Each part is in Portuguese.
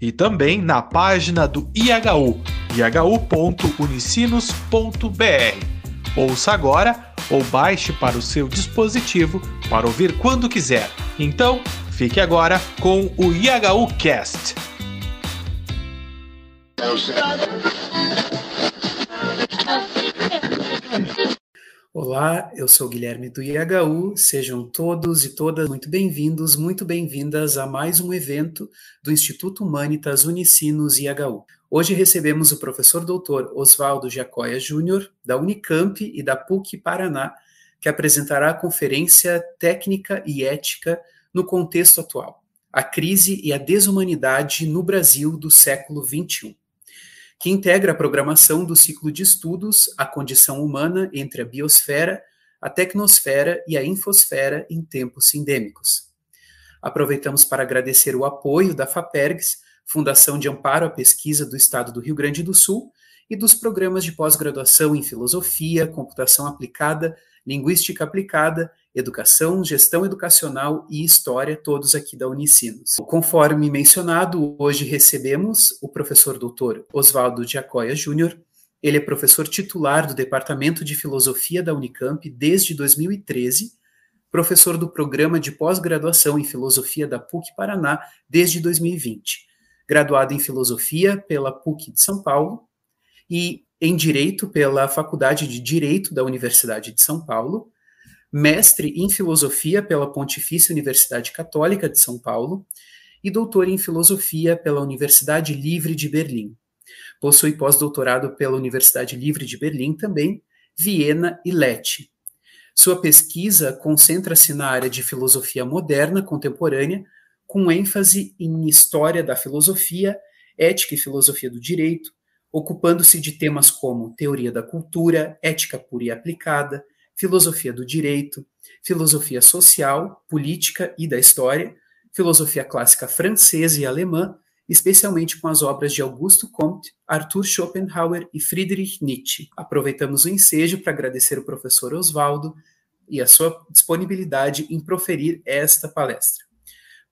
e também na página do IHU, ihu.unicinos.br. Ouça agora ou baixe para o seu dispositivo para ouvir quando quiser. Então, fique agora com o IHU Cast. Olá, eu sou Guilherme do IHU, sejam todos e todas muito bem-vindos, muito bem-vindas a mais um evento do Instituto Humanitas Unicinos IHU. Hoje recebemos o professor doutor Oswaldo Jacóia Júnior, da Unicamp e da PUC Paraná, que apresentará a conferência Técnica e Ética no Contexto Atual, a crise e a desumanidade no Brasil do século XXI que integra a programação do ciclo de estudos A Condição Humana entre a Biosfera, a Tecnosfera e a Infosfera em Tempos Sindêmicos. Aproveitamos para agradecer o apoio da FAPERGS, Fundação de Amparo à Pesquisa do Estado do Rio Grande do Sul, e dos programas de pós-graduação em Filosofia, Computação Aplicada, Linguística Aplicada Educação, Gestão Educacional e História, todos aqui da Unicinos. Conforme mencionado, hoje recebemos o professor doutor Oswaldo Giacoia Júnior. Ele é professor titular do Departamento de Filosofia da Unicamp desde 2013, professor do Programa de Pós-Graduação em Filosofia da PUC Paraná desde 2020, graduado em Filosofia pela PUC de São Paulo e em Direito pela Faculdade de Direito da Universidade de São Paulo, mestre em filosofia pela Pontifícia Universidade Católica de São Paulo e doutor em filosofia pela Universidade Livre de Berlim. Possui pós-doutorado pela Universidade Livre de Berlim também, Viena e Lecce. Sua pesquisa concentra-se na área de filosofia moderna contemporânea, com ênfase em história da filosofia, ética e filosofia do direito, ocupando-se de temas como teoria da cultura, ética pura e aplicada, filosofia do direito, filosofia social, política e da história, filosofia clássica francesa e alemã, especialmente com as obras de Augusto Comte, Arthur Schopenhauer e Friedrich Nietzsche. Aproveitamos o ensejo para agradecer o professor Oswaldo e a sua disponibilidade em proferir esta palestra.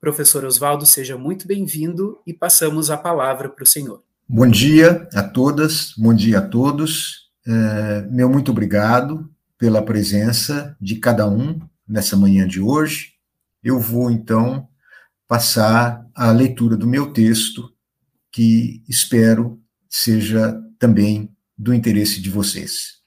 Professor Oswaldo, seja muito bem-vindo e passamos a palavra para o senhor. Bom dia a todas, bom dia a todos. É, meu muito obrigado pela presença de cada um nessa manhã de hoje. Eu vou, então, passar a leitura do meu texto, que espero seja também do interesse de vocês.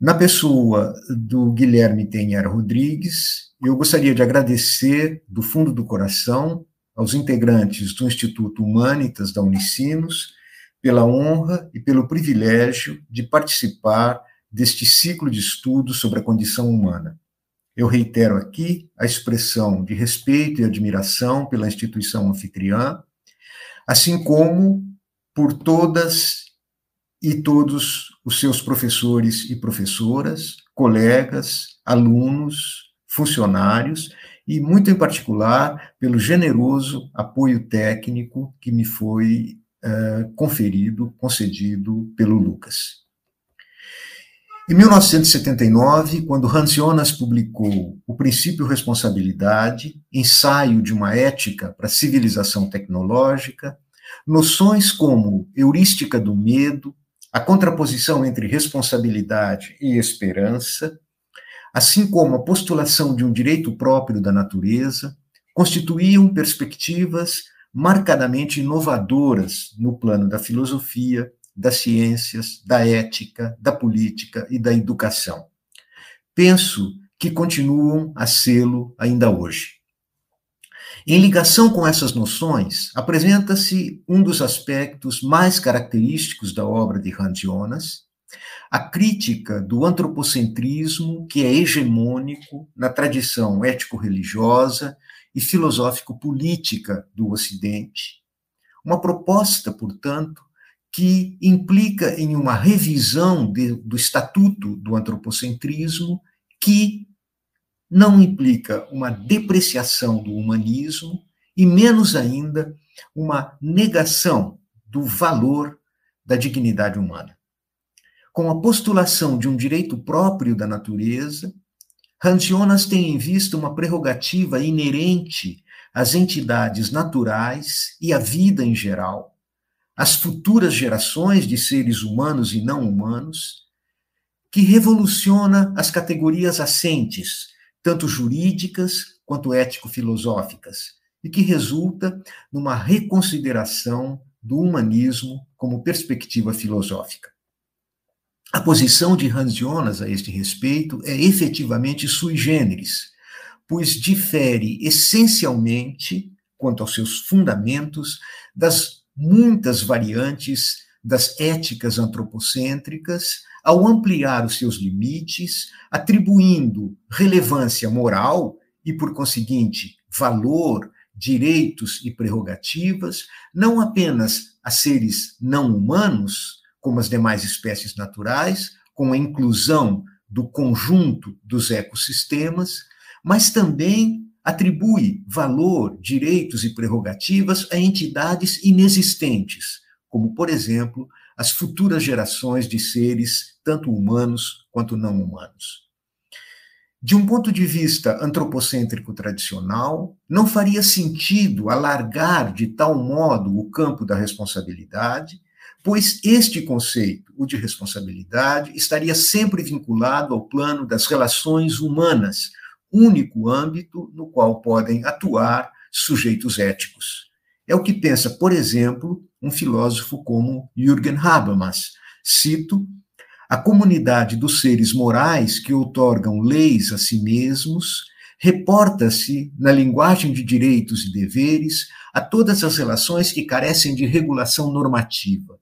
Na pessoa do Guilherme Tenhar Rodrigues, eu gostaria de agradecer do fundo do coração aos integrantes do Instituto Humanitas da Unicinos pela honra e pelo privilégio de participar deste ciclo de estudos sobre a condição humana. Eu reitero aqui a expressão de respeito e admiração pela instituição anfitriã, assim como por todas e todos os seus professores e professoras, colegas, alunos, funcionários e, muito em particular, pelo generoso apoio técnico que me foi uh, conferido, concedido pelo Lucas. Em 1979, quando Hans Jonas publicou O Princípio Responsabilidade, ensaio de uma ética para a civilização tecnológica, noções como heurística do medo, a contraposição entre responsabilidade e esperança, assim como a postulação de um direito próprio da natureza, constituíam perspectivas marcadamente inovadoras no plano da filosofia, das ciências, da ética, da política e da educação. Penso que continuam a sê-lo ainda hoje. Em ligação com essas noções, apresenta-se um dos aspectos mais característicos da obra de Hans Jonas, a crítica do antropocentrismo que é hegemônico na tradição ético-religiosa e filosófico-política do Ocidente. Uma proposta, portanto, que implica em uma revisão de, do estatuto do antropocentrismo, que não implica uma depreciação do humanismo e, menos ainda, uma negação do valor da dignidade humana. Com a postulação de um direito próprio da natureza, Hans Jonas tem em vista uma prerrogativa inerente às entidades naturais e à vida em geral, as futuras gerações de seres humanos e não humanos, que revoluciona as categorias assentes, tanto jurídicas quanto ético-filosóficas, e que resulta numa reconsideração do humanismo como perspectiva filosófica. A posição de Hans Jonas a este respeito é efetivamente sui generis, pois difere essencialmente, quanto aos seus fundamentos, das muitas variantes das éticas antropocêntricas ao ampliar os seus limites, atribuindo relevância moral e, por conseguinte, valor, direitos e prerrogativas, não apenas a seres não humanos, como as demais espécies naturais, com a inclusão do conjunto dos ecossistemas, mas também atribui valor, direitos e prerrogativas a entidades inexistentes, como, por exemplo, as futuras gerações de seres, tanto humanos quanto não humanos. De um ponto de vista antropocêntrico tradicional, não faria sentido alargar de tal modo o campo da responsabilidade, pois este conceito, o de responsabilidade, estaria sempre vinculado ao plano das relações humanas, único âmbito no qual podem atuar sujeitos éticos. É o que pensa, por exemplo, um filósofo como Jürgen Habermas. Cito: a comunidade dos seres morais que outorgam leis a si mesmos reporta-se, na linguagem de direitos e deveres, a todas as relações que carecem de regulação normativa.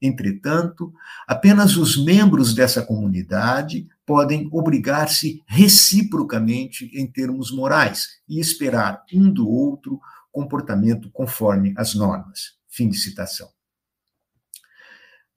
Entretanto, apenas os membros dessa comunidade podem obrigar-se reciprocamente em termos morais e esperar um do outro comportamento conforme as normas. Fim de citação.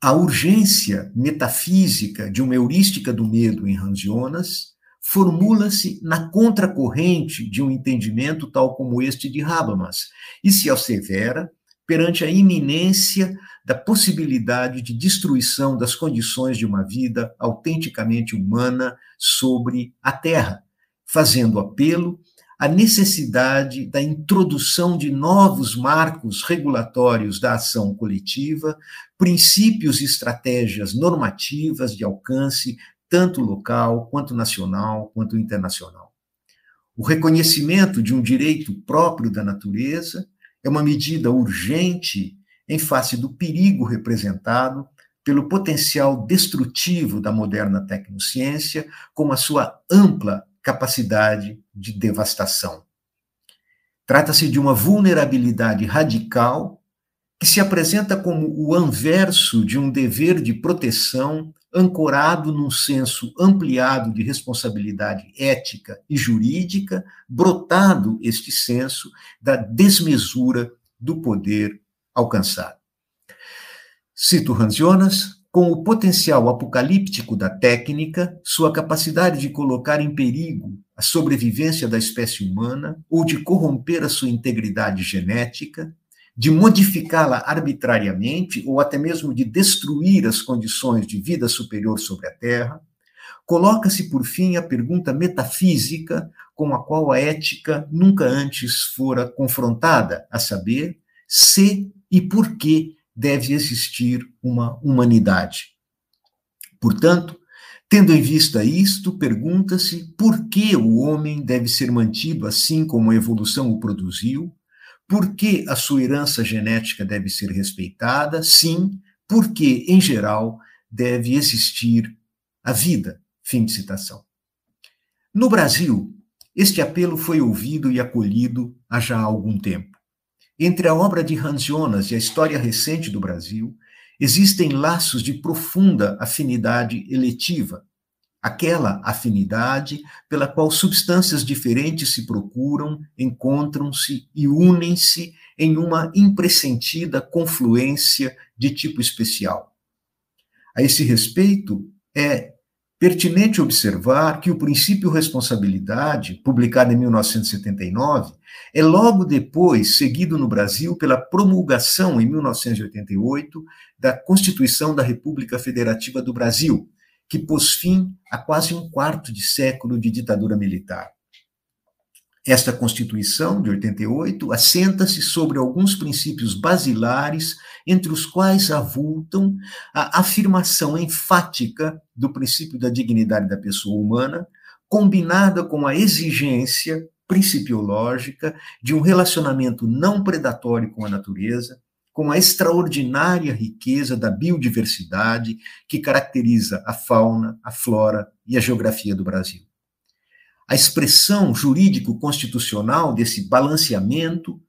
A urgência metafísica de uma heurística do medo em Hans Jonas formula-se na contracorrente de um entendimento tal como este de Habermas e se assevera perante a iminência da possibilidade de destruição das condições de uma vida autenticamente humana sobre a Terra, fazendo apelo à necessidade da introdução de novos marcos regulatórios da ação coletiva, princípios e estratégias normativas de alcance tanto local, quanto nacional, quanto internacional. O reconhecimento de um direito próprio da natureza é uma medida urgente em face do perigo representado pelo potencial destrutivo da moderna tecnociência, com a sua ampla capacidade de devastação. Trata-se de uma vulnerabilidade radical que se apresenta como o anverso de um dever de proteção ancorado num senso ampliado de responsabilidade ética e jurídica, brotado este senso da desmesura do poder alcançado. Cito Hans Jonas, com o potencial apocalíptico da técnica, sua capacidade de colocar em perigo a sobrevivência da espécie humana ou de corromper a sua integridade genética, de modificá-la arbitrariamente ou até mesmo de destruir as condições de vida superior sobre a Terra, coloca-se por fim a pergunta metafísica com a qual a ética nunca antes fora confrontada, a saber, se e por que deve existir uma humanidade. Portanto, tendo em vista isto, pergunta-se por que o homem deve ser mantido assim como a evolução o produziu, por que a sua herança genética deve ser respeitada? Sim, porque, em geral, deve existir a vida. Fim de citação. No Brasil, este apelo foi ouvido e acolhido há já algum tempo. Entre a obra de Hans Jonas e a história recente do Brasil, existem laços de profunda afinidade eletiva, aquela afinidade pela qual substâncias diferentes se procuram, encontram-se e unem-se em uma impressentida confluência de tipo especial. A esse respeito, é pertinente observar que o princípio responsabilidade, publicado em 1979, é logo depois seguido no Brasil pela promulgação, em 1988, da Constituição da República Federativa do Brasil, que pôs fim a quase um quarto de século de ditadura militar. Esta Constituição, de 88, assenta-se sobre alguns princípios basilares, entre os quais avultam a afirmação enfática do princípio da dignidade da pessoa humana, combinada com a exigência principiológica de um relacionamento não predatório com a natureza, com a extraordinária riqueza da biodiversidade que caracteriza a fauna, a flora e a geografia do Brasil. A expressão jurídico-constitucional desse balanceamento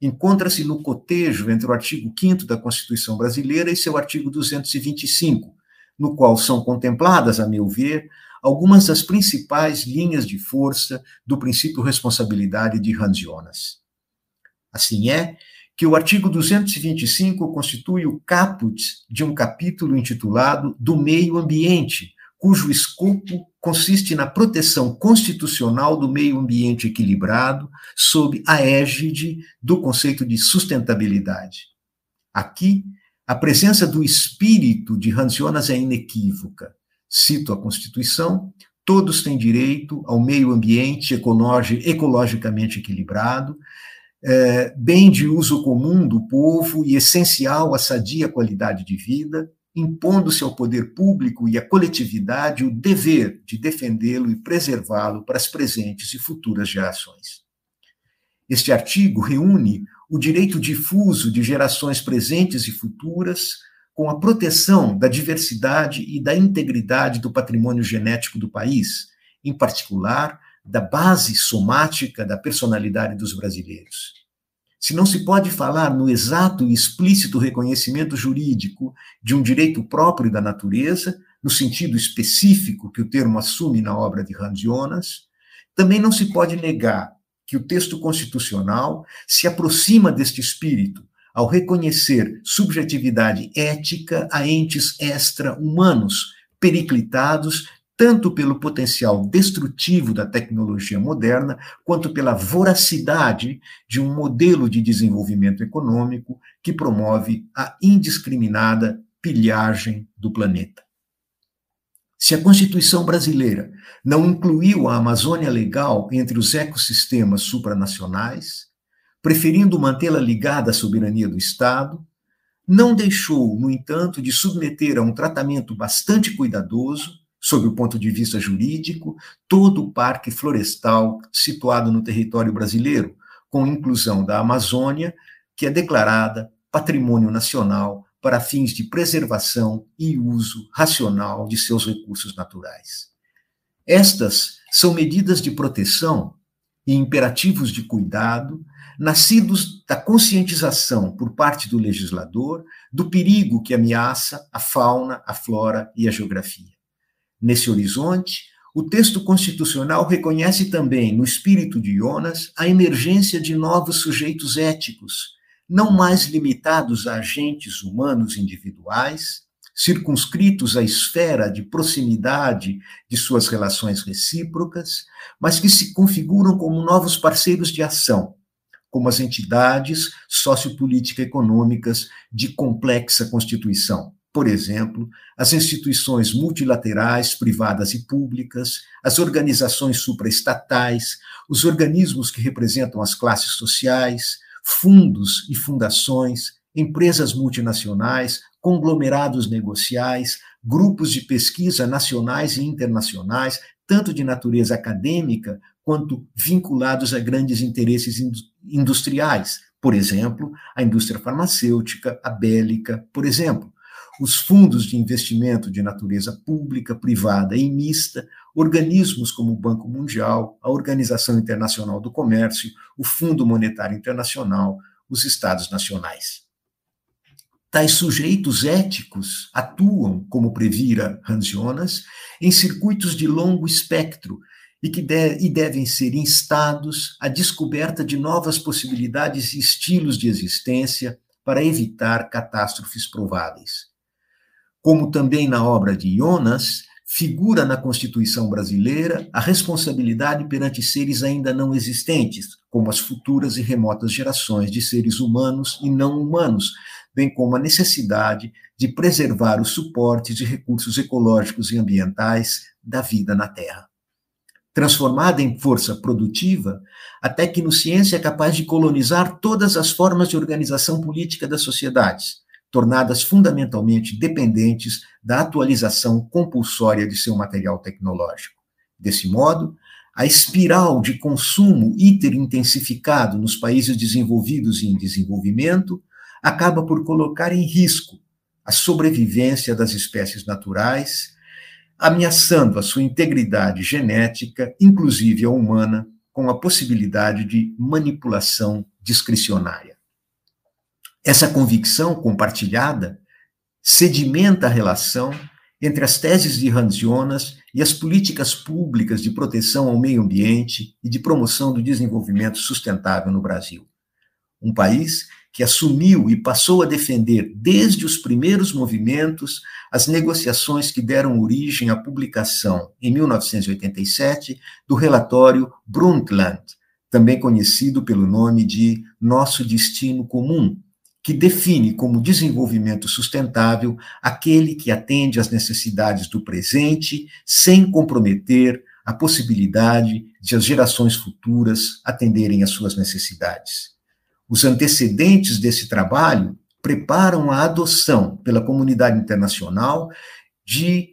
encontra-se no cotejo entre o artigo 5 da Constituição Brasileira e seu artigo 225, no qual são contempladas, a meu ver, algumas das principais linhas de força do princípio responsabilidade de Hans Jonas. Assim é que o artigo 225 constitui o caput de um capítulo intitulado Do Meio Ambiente, cujo escopo consiste na proteção constitucional do meio ambiente equilibrado sob a égide do conceito de sustentabilidade. Aqui, a presença do espírito de Hans Jonas é inequívoca. Cito a Constituição: todos têm direito ao meio ambiente ecologicamente equilibrado, é, bem de uso comum do povo e essencial à sadia qualidade de vida, impondo-se ao poder público e à coletividade o dever de defendê-lo e preservá-lo para as presentes e futuras gerações. Este artigo reúne o direito difuso de gerações presentes e futuras com a proteção da diversidade e da integridade do patrimônio genético do país, em particular da base somática da personalidade dos brasileiros se não se pode falar no exato e explícito reconhecimento jurídico de um direito próprio da natureza, no sentido específico que o termo assume na obra de Hans Jonas, também não se pode negar que o texto constitucional se aproxima deste espírito ao reconhecer subjetividade ética a entes extra-humanos, periclitados tanto pelo potencial destrutivo da tecnologia moderna, quanto pela voracidade de um modelo de desenvolvimento econômico que promove a indiscriminada pilhagem do planeta. Se a Constituição brasileira não incluiu a Amazônia Legal entre os ecossistemas supranacionais, preferindo mantê-la ligada à soberania do Estado, não deixou, no entanto, de submeter a um tratamento bastante cuidadoso sob o ponto de vista jurídico, todo o parque florestal situado no território brasileiro, com inclusão da Amazônia, que é declarada patrimônio nacional para fins de preservação e uso racional de seus recursos naturais. Estas são medidas de proteção e imperativos de cuidado nascidos da conscientização por parte do legislador do perigo que ameaça a fauna, a flora e a geografia. Nesse horizonte, o texto constitucional reconhece também, no espírito de Jonas, a emergência de novos sujeitos éticos, não mais limitados a agentes humanos individuais, circunscritos à esfera de proximidade de suas relações recíprocas, mas que se configuram como novos parceiros de ação, como as entidades sociopolítica-econômicas de complexa constituição por exemplo, as instituições multilaterais, privadas e públicas, as organizações supraestatais, os organismos que representam as classes sociais, fundos e fundações, empresas multinacionais, conglomerados negociais, grupos de pesquisa nacionais e internacionais, tanto de natureza acadêmica quanto vinculados a grandes interesses industriais, por exemplo, a indústria farmacêutica, a bélica, por exemplo, os fundos de investimento de natureza pública, privada e mista, organismos como o Banco Mundial, a Organização Internacional do Comércio, o Fundo Monetário Internacional, os Estados nacionais. Tais sujeitos éticos atuam, como previra Hans Jonas, em circuitos de longo espectro, e que de, e devem ser instados à descoberta de novas possibilidades e estilos de existência para evitar catástrofes prováveis. Como também na obra de Jonas, figura na Constituição brasileira a responsabilidade perante seres ainda não existentes, como as futuras e remotas gerações de seres humanos e não humanos, bem como a necessidade de preservar os suportes e recursos ecológicos e ambientais da vida na Terra. Transformada em força produtiva, a tecnociência é capaz de colonizar todas as formas de organização política das sociedades, tornadas fundamentalmente dependentes da atualização compulsória de seu material tecnológico. Desse modo, a espiral de consumo hiperintensificado nos países desenvolvidos e em desenvolvimento acaba por colocar em risco a sobrevivência das espécies naturais, ameaçando a sua integridade genética, inclusive a humana, com a possibilidade de manipulação discricionária. Essa convicção compartilhada sedimenta a relação entre as teses de Hans Jonas e as políticas públicas de proteção ao meio ambiente e de promoção do desenvolvimento sustentável no Brasil. Um país que assumiu e passou a defender desde os primeiros movimentos as negociações que deram origem à publicação, em 1987, do relatório Brundtland, também conhecido pelo nome de Nosso Destino Comum, que define como desenvolvimento sustentável aquele que atende às necessidades do presente sem comprometer a possibilidade de as gerações futuras atenderem às suas necessidades. Os antecedentes desse trabalho preparam a adoção pela comunidade internacional de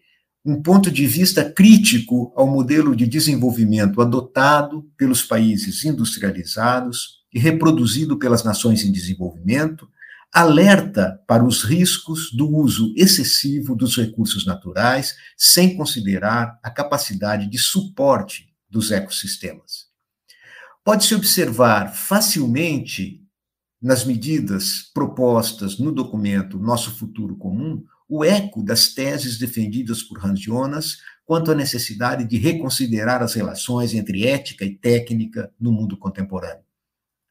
um ponto de vista crítico ao modelo de desenvolvimento adotado pelos países industrializados e reproduzido pelas nações em desenvolvimento, alerta para os riscos do uso excessivo dos recursos naturais, sem considerar a capacidade de suporte dos ecossistemas. Pode-se observar facilmente nas medidas propostas no documento Nosso Futuro Comum, o eco das teses defendidas por Hans Jonas quanto à necessidade de reconsiderar as relações entre ética e técnica no mundo contemporâneo.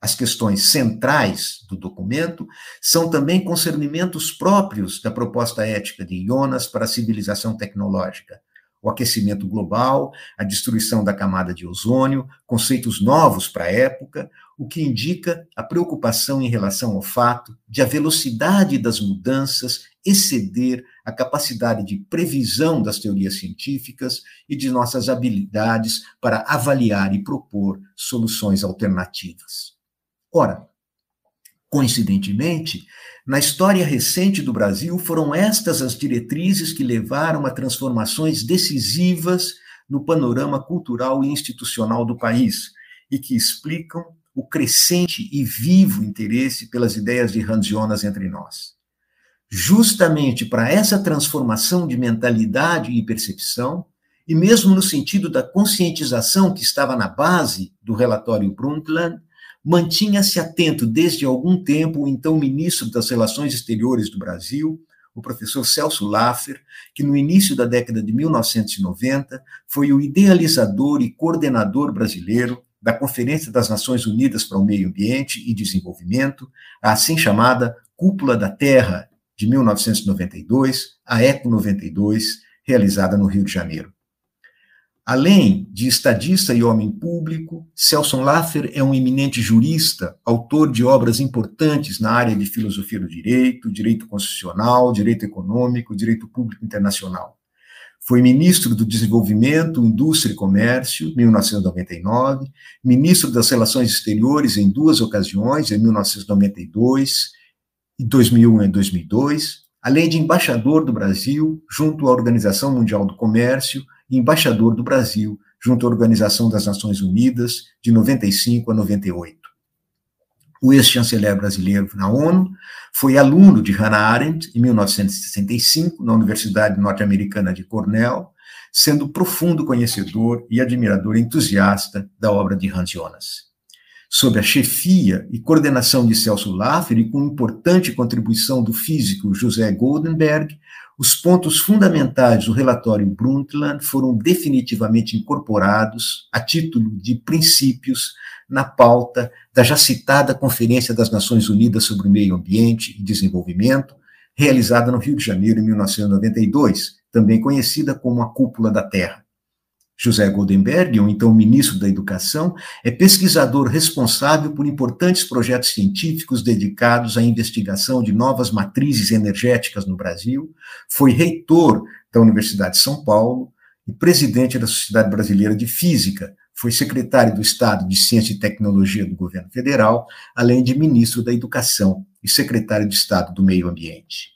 As questões centrais do documento são também concernimentos próprios da proposta ética de Jonas para a civilização tecnológica, o aquecimento global, a destruição da camada de ozônio, conceitos novos para a época, o que indica a preocupação em relação ao fato de a velocidade das mudanças exceder a capacidade de previsão das teorias científicas e de nossas habilidades para avaliar e propor soluções alternativas. Ora, coincidentemente, na história recente do Brasil, foram estas as diretrizes que levaram a transformações decisivas no panorama cultural e institucional do país e que explicam o crescente e vivo interesse pelas ideias de Hans Jonas entre nós. Justamente para essa transformação de mentalidade e percepção, e mesmo no sentido da conscientização que estava na base do relatório Brundtland, mantinha-se atento desde algum tempo o então ministro das Relações Exteriores do Brasil, o professor Celso Laffer, que no início da década de 1990 foi o idealizador e coordenador brasileiro da Conferência das Nações Unidas para o Meio Ambiente e Desenvolvimento, a assim chamada Cúpula da Terra de 1992, a ECO 92, realizada no Rio de Janeiro. Além de estadista e homem público, Celso Laffer é um eminente jurista, autor de obras importantes na área de filosofia do direito, direito constitucional, direito econômico, direito público internacional. Foi ministro do Desenvolvimento, Indústria e Comércio, 1999, ministro das Relações Exteriores em duas ocasiões, em 1992 e 2001 e 2002, além de embaixador do Brasil junto à Organização Mundial do Comércio embaixador do Brasil junto à Organização das Nações Unidas de 95 a 98. O ex-chanceler brasileiro na ONU foi aluno de Hannah Arendt em 1965 na Universidade Norte-Americana de Cornell, sendo profundo conhecedor e admirador entusiasta da obra de Hans Jonas. sob a chefia e coordenação de Celso Laffer e com importante contribuição do físico José Goldenberg, os pontos fundamentais do relatório Brundtland foram definitivamente incorporados a título de princípios na pauta da já citada Conferência das Nações Unidas sobre o Meio Ambiente e Desenvolvimento, realizada no Rio de Janeiro em 1992, também conhecida como a Cúpula da Terra. José Goldenberg, o então ministro da Educação, é pesquisador responsável por importantes projetos científicos dedicados à investigação de novas matrizes energéticas no Brasil, foi reitor da Universidade de São Paulo e presidente da Sociedade Brasileira de Física, foi secretário do Estado de Ciência e Tecnologia do governo federal, além de ministro da Educação e secretário de Estado do Meio Ambiente.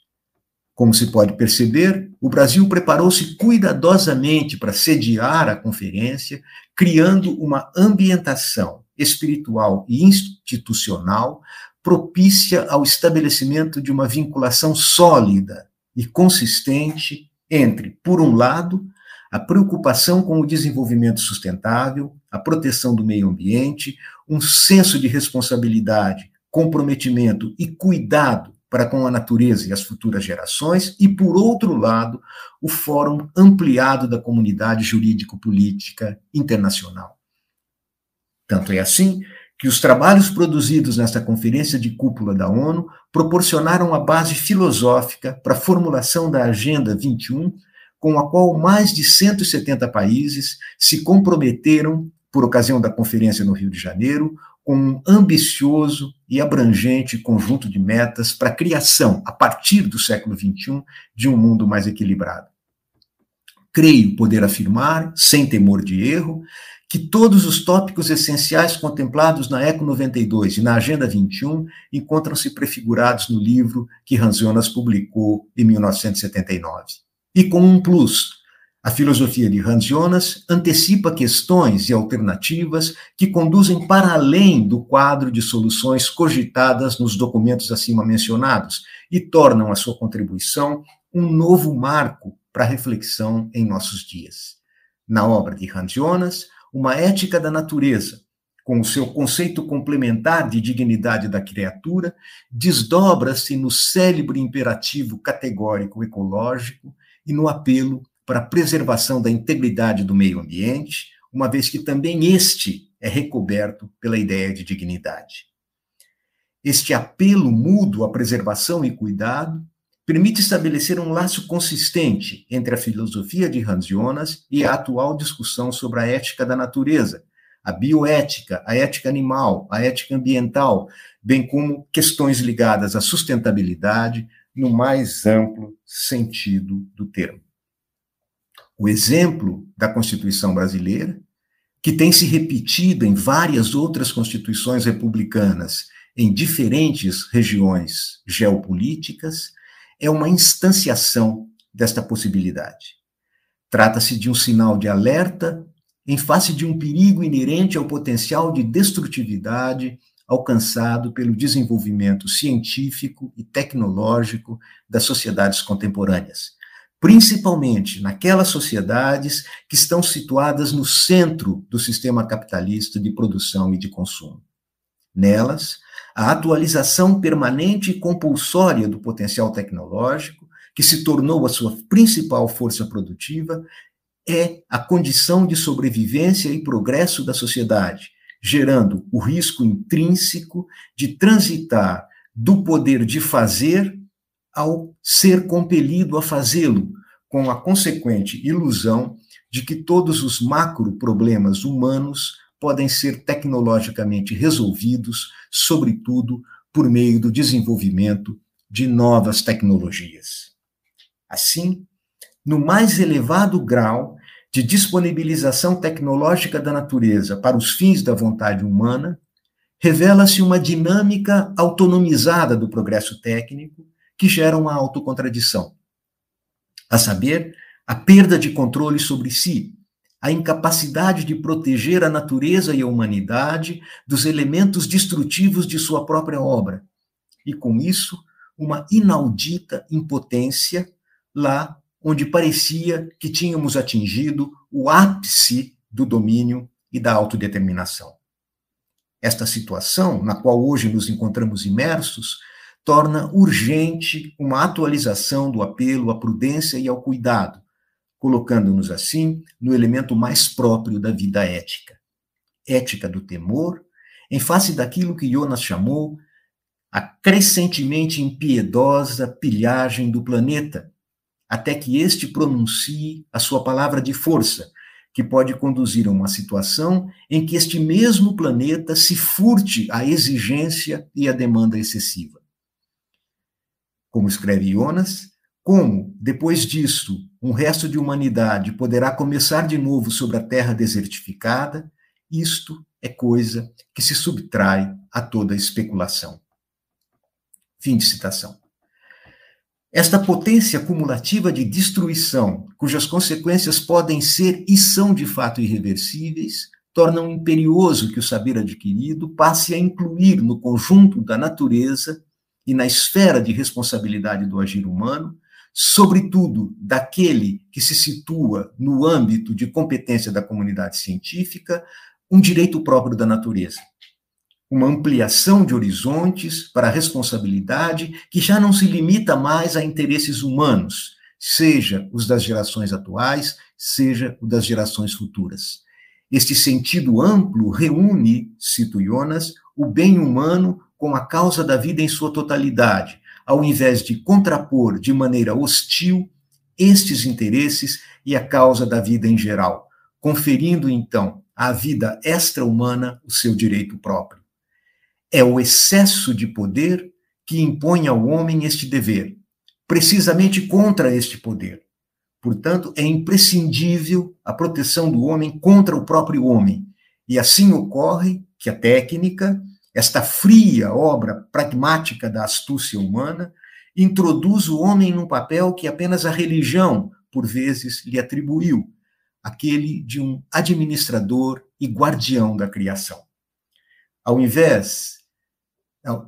Como se pode perceber, o Brasil preparou-se cuidadosamente para sediar a conferência, criando uma ambientação espiritual e institucional propícia ao estabelecimento de uma vinculação sólida e consistente entre, por um lado, a preocupação com o desenvolvimento sustentável, a proteção do meio ambiente, um senso de responsabilidade, comprometimento e cuidado para com a natureza e as futuras gerações, e, por outro lado, o Fórum Ampliado da Comunidade Jurídico-Política Internacional. Tanto é assim que os trabalhos produzidos nesta conferência de cúpula da ONU proporcionaram a base filosófica para a formulação da Agenda 21, com a qual mais de 170 países se comprometeram, por ocasião da conferência no Rio de Janeiro, com um ambicioso e abrangente conjunto de metas para a criação, a partir do século XXI, de um mundo mais equilibrado. Creio poder afirmar, sem temor de erro, que todos os tópicos essenciais contemplados na ECO 92 e na Agenda 21 encontram-se prefigurados no livro que Hans Jonas publicou em 1979. E com um plus, a filosofia de Hans Jonas antecipa questões e alternativas que conduzem para além do quadro de soluções cogitadas nos documentos acima mencionados e tornam a sua contribuição um novo marco para a reflexão em nossos dias. Na obra de Hans Jonas, uma ética da natureza, com o seu conceito complementar de dignidade da criatura, desdobra-se no célebre imperativo categórico ecológico e no apelo para a preservação da integridade do meio ambiente, uma vez que também este é recoberto pela ideia de dignidade. Este apelo mútuo à preservação e cuidado permite estabelecer um laço consistente entre a filosofia de Hans Jonas e a atual discussão sobre a ética da natureza, a bioética, a ética animal, a ética ambiental, bem como questões ligadas à sustentabilidade no mais amplo sentido do termo o exemplo da Constituição brasileira, que tem se repetido em várias outras constituições republicanas em diferentes regiões geopolíticas, é uma instanciação desta possibilidade. Trata-se de um sinal de alerta em face de um perigo inerente ao potencial de destrutividade alcançado pelo desenvolvimento científico e tecnológico das sociedades contemporâneas principalmente naquelas sociedades que estão situadas no centro do sistema capitalista de produção e de consumo. Nelas, a atualização permanente e compulsória do potencial tecnológico, que se tornou a sua principal força produtiva, é a condição de sobrevivência e progresso da sociedade, gerando o risco intrínseco de transitar do poder de fazer ao ser compelido a fazê-lo, com a consequente ilusão de que todos os macro problemas humanos podem ser tecnologicamente resolvidos, sobretudo por meio do desenvolvimento de novas tecnologias. Assim, no mais elevado grau de disponibilização tecnológica da natureza para os fins da vontade humana, revela-se uma dinâmica autonomizada do progresso técnico que geram uma autocontradição. A saber, a perda de controle sobre si, a incapacidade de proteger a natureza e a humanidade dos elementos destrutivos de sua própria obra, e com isso, uma inaudita impotência lá onde parecia que tínhamos atingido o ápice do domínio e da autodeterminação. Esta situação, na qual hoje nos encontramos imersos, torna urgente uma atualização do apelo à prudência e ao cuidado, colocando-nos assim no elemento mais próprio da vida ética. Ética do temor, em face daquilo que Jonas chamou a crescentemente impiedosa pilhagem do planeta, até que este pronuncie a sua palavra de força, que pode conduzir a uma situação em que este mesmo planeta se furte à exigência e à demanda excessiva. Como escreve Jonas, como, depois disso, um resto de humanidade poderá começar de novo sobre a terra desertificada, isto é coisa que se subtrai a toda especulação. Fim de citação. Esta potência cumulativa de destruição, cujas consequências podem ser e são de fato irreversíveis, tornam imperioso que o saber adquirido passe a incluir no conjunto da natureza e na esfera de responsabilidade do agir humano, sobretudo daquele que se situa no âmbito de competência da comunidade científica, um direito próprio da natureza uma ampliação de horizontes para a responsabilidade que já não se limita mais a interesses humanos, seja os das gerações atuais, seja o das gerações futuras. Este sentido amplo reúne, cito Jonas, o bem humano com a causa da vida em sua totalidade, ao invés de contrapor de maneira hostil estes interesses e a causa da vida em geral, conferindo então à vida extra-humana o seu direito próprio. É o excesso de poder que impõe ao homem este dever, precisamente contra este poder. Portanto, é imprescindível a proteção do homem contra o próprio homem. E assim ocorre que a técnica, esta fria obra pragmática da astúcia humana, introduz o homem num papel que apenas a religião, por vezes, lhe atribuiu, aquele de um administrador e guardião da criação. Ao invés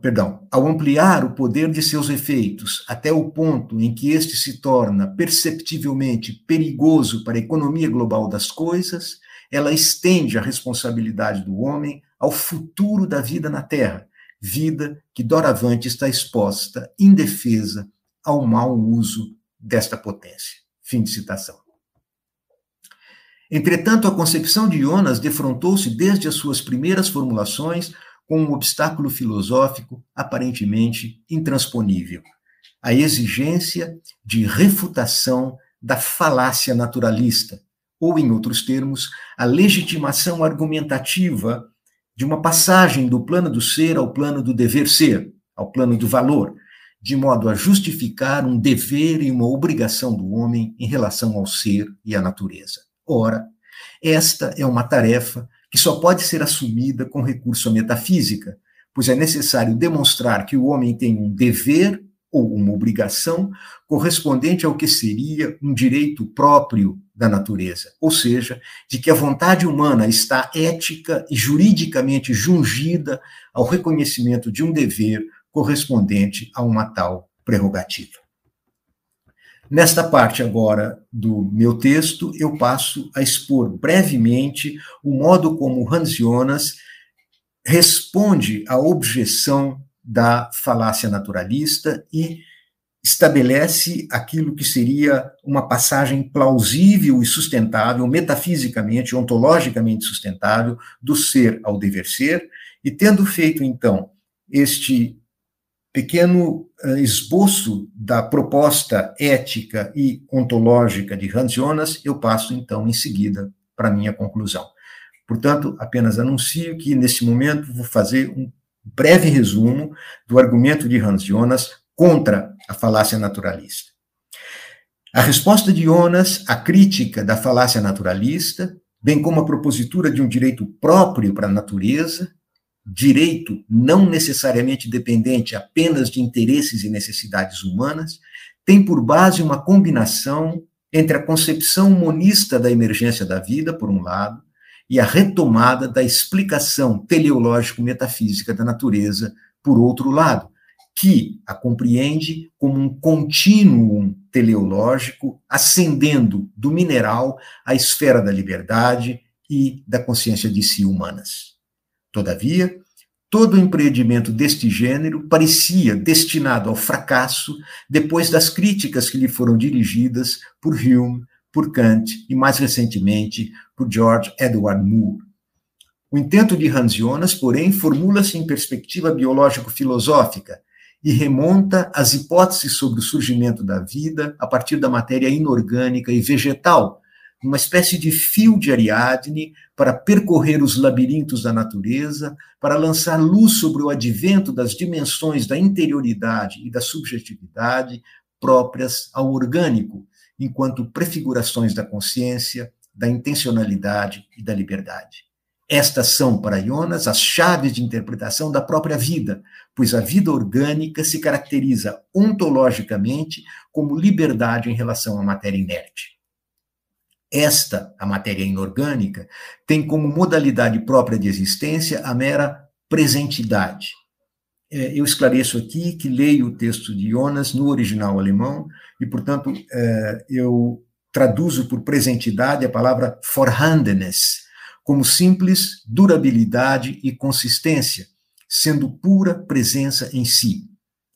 perdão, ao ampliar o poder de seus efeitos até o ponto em que este se torna perceptivelmente perigoso para a economia global das coisas, ela estende a responsabilidade do homem ao futuro da vida na Terra, vida que doravante está exposta, indefesa, ao mau uso desta potência. Fim de citação. Entretanto, a concepção de Jonas defrontou-se desde as suas primeiras formulações com um obstáculo filosófico aparentemente intransponível: a exigência de refutação da falácia naturalista, ou, em outros termos, a legitimação argumentativa de uma passagem do plano do ser ao plano do dever ser, ao plano do valor, de modo a justificar um dever e uma obrigação do homem em relação ao ser e à natureza. Ora, esta é uma tarefa que só pode ser assumida com recurso à metafísica, pois é necessário demonstrar que o homem tem um dever ou uma obrigação correspondente ao que seria um direito próprio da natureza, ou seja, de que a vontade humana está ética e juridicamente jungida ao reconhecimento de um dever correspondente a uma tal prerrogativa. Nesta parte agora do meu texto, eu passo a expor brevemente o modo como Hans Jonas responde à objeção da falácia naturalista e estabelece aquilo que seria uma passagem plausível e sustentável, metafisicamente, ontologicamente sustentável, do ser ao dever ser, e tendo feito, então, este pequeno eh, esboço da proposta ética e ontológica de Hans Jonas, eu passo então em seguida para a minha conclusão. Portanto, apenas anuncio que neste momento vou fazer um breve resumo do argumento de Hans Jonas contra a falácia naturalista. A resposta de Jonas à crítica da falácia naturalista, bem como a propositura de um direito próprio para a natureza, direito não necessariamente dependente apenas de interesses e necessidades humanas, tem por base uma combinação entre a concepção monista da emergência da vida, por um lado, e a retomada da explicação teleológico-metafísica da natureza, por outro lado, que a compreende como um contínuo teleológico ascendendo do mineral à esfera da liberdade e da consciência de si humanas. Todavia, todo empreendimento deste gênero parecia destinado ao fracasso depois das críticas que lhe foram dirigidas por Hume, por Kant e, mais recentemente, por George Edward Moore. O intento de Hans Jonas, porém, formula-se em perspectiva biológico-filosófica e remonta às hipóteses sobre o surgimento da vida a partir da matéria inorgânica e vegetal, uma espécie de fio de Ariadne para percorrer os labirintos da natureza, para lançar luz sobre o advento das dimensões da interioridade e da subjetividade próprias ao orgânico, enquanto prefigurações da consciência, da intencionalidade e da liberdade. Estas são, para Jonas, as chaves de interpretação da própria vida, pois a vida orgânica se caracteriza ontologicamente como liberdade em relação à matéria inerte. Esta, a matéria inorgânica, tem como modalidade própria de existência a mera presentidade. É, eu esclareço aqui que leio o texto de Jonas no original alemão e, portanto, é, eu traduzo por presentidade a palavra Vorhandenes, como simples durabilidade e consistência, sendo pura presença em si.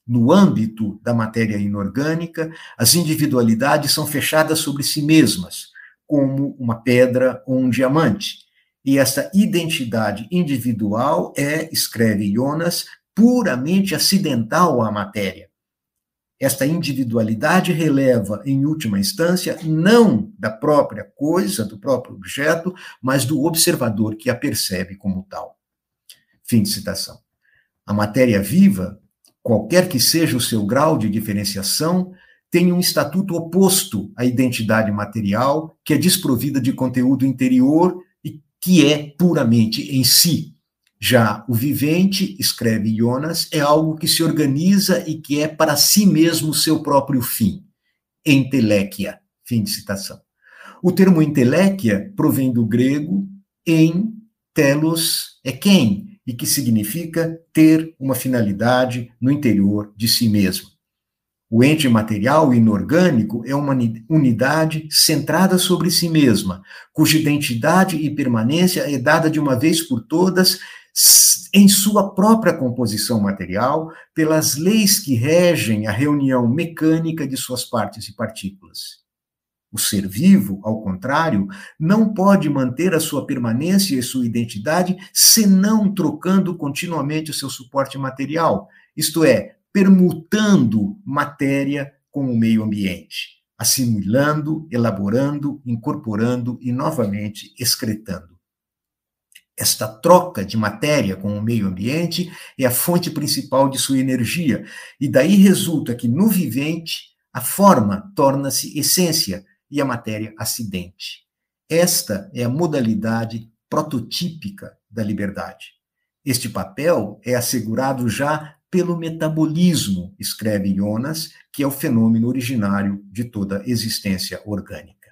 No âmbito da matéria inorgânica, as individualidades são fechadas sobre si mesmas, como uma pedra ou um diamante. E essa identidade individual é, escreve Jonas, puramente acidental à matéria. Esta individualidade releva, em última instância, não da própria coisa, do próprio objeto, mas do observador que a percebe como tal. Fim de citação. A matéria viva, qualquer que seja o seu grau de diferenciação, tem um estatuto oposto à identidade material, que é desprovida de conteúdo interior e que é puramente em si. Já o vivente, escreve Jonas, é algo que se organiza e que é para si mesmo seu próprio fim. Entelequia. Fim de citação. O termo entelequia provém do grego em telos é quem, e que significa ter uma finalidade no interior de si mesmo. O ente material inorgânico é uma unidade centrada sobre si mesma, cuja identidade e permanência é dada de uma vez por todas em sua própria composição material, pelas leis que regem a reunião mecânica de suas partes e partículas. O ser vivo, ao contrário, não pode manter a sua permanência e sua identidade senão trocando continuamente o seu suporte material, isto é, permutando matéria com o meio ambiente, assimilando, elaborando, incorporando e novamente excretando. Esta troca de matéria com o meio ambiente é a fonte principal de sua energia, e daí resulta que no vivente a forma torna-se essência e a matéria acidente. Esta é a modalidade prototípica da liberdade. Este papel é assegurado já pelo metabolismo, escreve Jonas, que é o fenômeno originário de toda existência orgânica.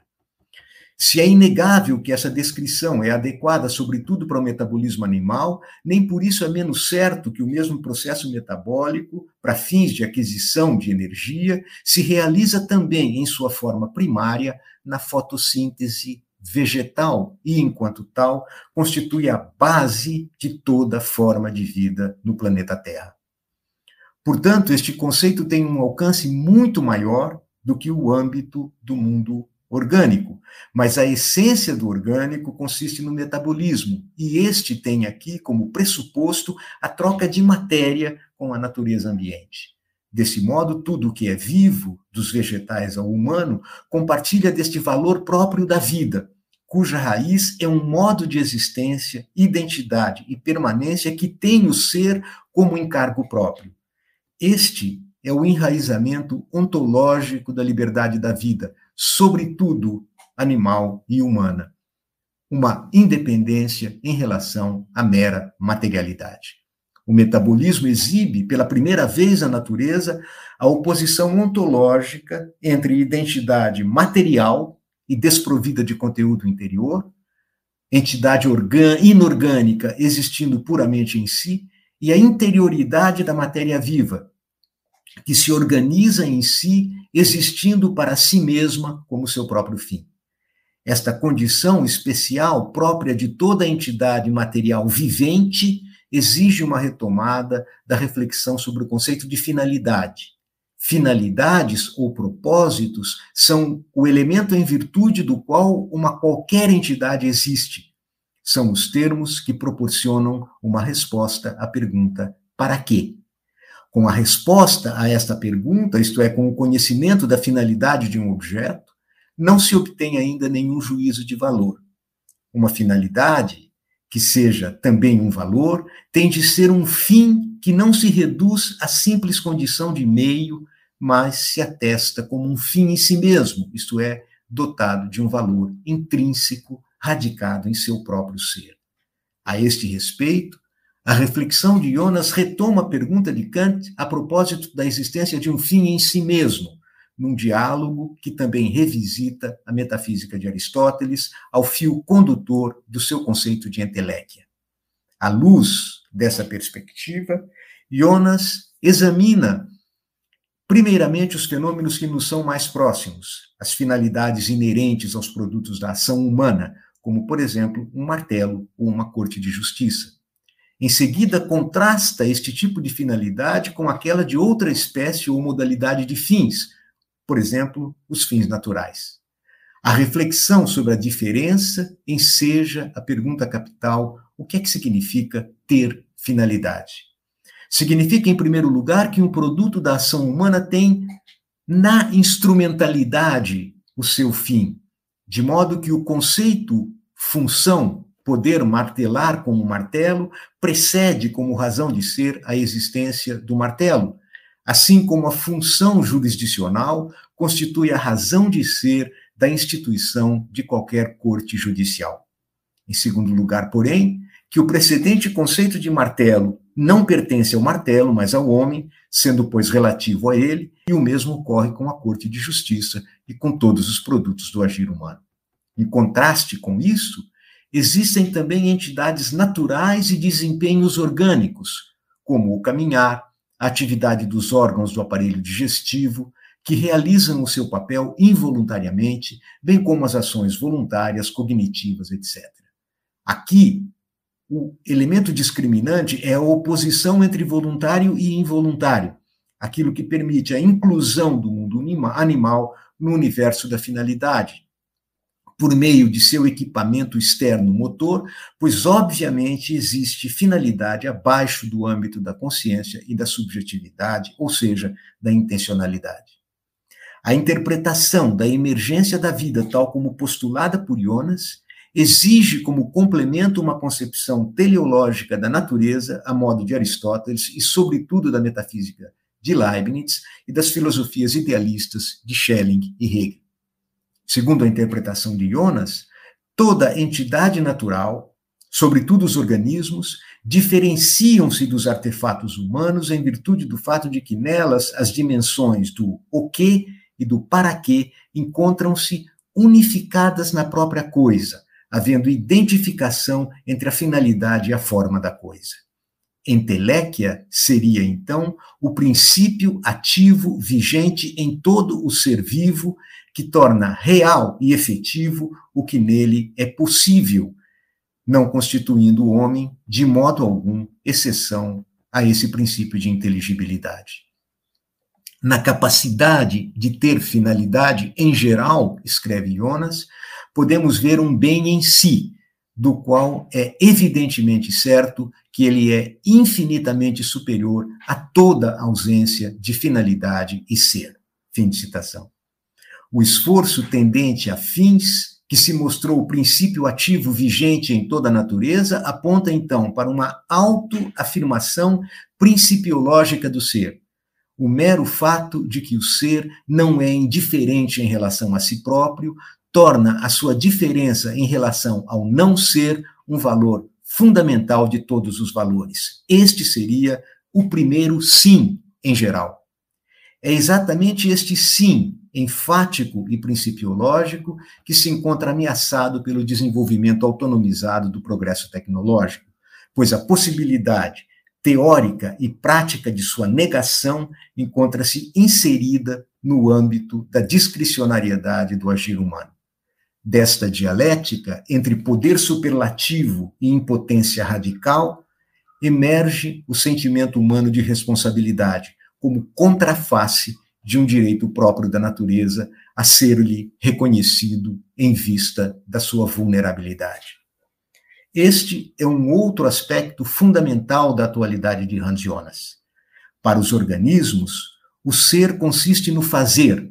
Se é inegável que essa descrição é adequada, sobretudo para o metabolismo animal, nem por isso é menos certo que o mesmo processo metabólico, para fins de aquisição de energia, se realiza também em sua forma primária na fotossíntese vegetal e, enquanto tal, constitui a base de toda forma de vida no planeta Terra. Portanto, este conceito tem um alcance muito maior do que o âmbito do mundo orgânico, mas a essência do orgânico consiste no metabolismo, e este tem aqui como pressuposto a troca de matéria com a natureza ambiente. Desse modo, tudo o que é vivo, dos vegetais ao humano, compartilha deste valor próprio da vida, cuja raiz é um modo de existência, identidade e permanência que tem o ser como encargo próprio. Este é o enraizamento ontológico da liberdade da vida, sobretudo animal e humana. Uma independência em relação à mera materialidade. O metabolismo exibe, pela primeira vez na natureza, a oposição ontológica entre identidade material e desprovida de conteúdo interior, entidade inorgânica existindo puramente em si, e a interioridade da matéria viva, que se organiza em si, existindo para si mesma como seu próprio fim. esta condição especial própria de toda entidade material vivente exige uma retomada da reflexão sobre o conceito de finalidade. Finalidades ou propósitos são o elemento em virtude do qual uma qualquer entidade existe. São os termos que proporcionam uma resposta à pergunta: para quê? Com a resposta a esta pergunta, isto é, com o conhecimento da finalidade de um objeto, não se obtém ainda nenhum juízo de valor. Uma finalidade que seja também um valor, tem de ser um fim que não se reduz à simples condição de meio, mas se atesta como um fim em si mesmo, isto é, dotado de um valor intrínseco, radicado em seu próprio ser. A este respeito, a reflexão de Jonas retoma a pergunta de Kant a propósito da existência de um fim em si mesmo, num diálogo que também revisita a metafísica de Aristóteles ao fio condutor do seu conceito de entelequia. À luz dessa perspectiva, Jonas examina primeiramente os fenômenos que nos são mais próximos, as finalidades inerentes aos produtos da ação humana, como, por exemplo, um martelo ou uma corte de justiça. Em seguida, contrasta este tipo de finalidade com aquela de outra espécie ou modalidade de fins, por exemplo, os fins naturais. A reflexão sobre a diferença enseja a pergunta capital: o que é que significa ter finalidade? Significa, em primeiro lugar, que um produto da ação humana tem na instrumentalidade o seu fim, de modo que o conceito função, poder martelar com o martelo, precede como razão de ser a existência do martelo, assim como a função jurisdicional constitui a razão de ser da instituição de qualquer corte judicial. Em segundo lugar, porém, que o precedente conceito de martelo não pertence ao martelo, mas ao homem, sendo, pois, relativo a ele, e o mesmo ocorre com a Corte de Justiça e com todos os produtos do agir humano. Em contraste com isso, existem também entidades naturais e desempenhos orgânicos, como o caminhar, a atividade dos órgãos do aparelho digestivo, que realizam o seu papel involuntariamente, bem como as ações voluntárias, cognitivas, etc. Aqui, o elemento discriminante é a oposição entre voluntário e involuntário, aquilo que permite a inclusão do mundo animal no universo da finalidade, por meio de seu equipamento externo motor, pois obviamente existe finalidade abaixo do âmbito da consciência e da subjetividade, ou seja, da intencionalidade. A interpretação da emergência da vida, tal como postulada por Jonas, exige como complemento uma concepção teleológica da natureza, a modo de Aristóteles e, sobretudo, da metafísica de Leibniz e das filosofias idealistas de Schelling e Hegel. Segundo a interpretação de Jonas, toda entidade natural, sobretudo os organismos, diferenciam-se dos artefatos humanos em virtude do fato de que nelas as dimensões do o que e do para quê encontram-se unificadas na própria coisa, havendo identificação entre a finalidade e a forma da coisa. Entelequia seria, então, o princípio ativo vigente em todo o ser vivo que torna real e efetivo o que nele é possível, não constituindo o homem, de modo algum, exceção a esse princípio de inteligibilidade. Na capacidade de ter finalidade em geral, escreve Jonas, podemos ver um bem em si, do qual é evidentemente certo que ele é infinitamente superior a toda ausência de finalidade e ser. Fim de citação. O esforço tendente a fins, que se mostrou o princípio ativo vigente em toda a natureza, aponta então para uma autoafirmação principiológica do ser. O mero fato de que o ser não é indiferente em relação a si próprio torna a sua diferença em relação ao não ser um valor fundamental de todos os valores. Este seria o primeiro sim em geral. É exatamente este sim enfático e principiológico que se encontra ameaçado pelo desenvolvimento autonomizado do progresso tecnológico, pois a possibilidade teórica e prática de sua negação encontra-se inserida no âmbito da discricionariedade do agir humano. desta dialética entre poder superlativo e impotência radical, emerge o sentimento humano de responsabilidade como contraface de um direito próprio da natureza a ser-lhe reconhecido em vista da sua vulnerabilidade. Este é um outro aspecto fundamental da atualidade de Hans Jonas. Para os organismos, o ser consiste no fazer,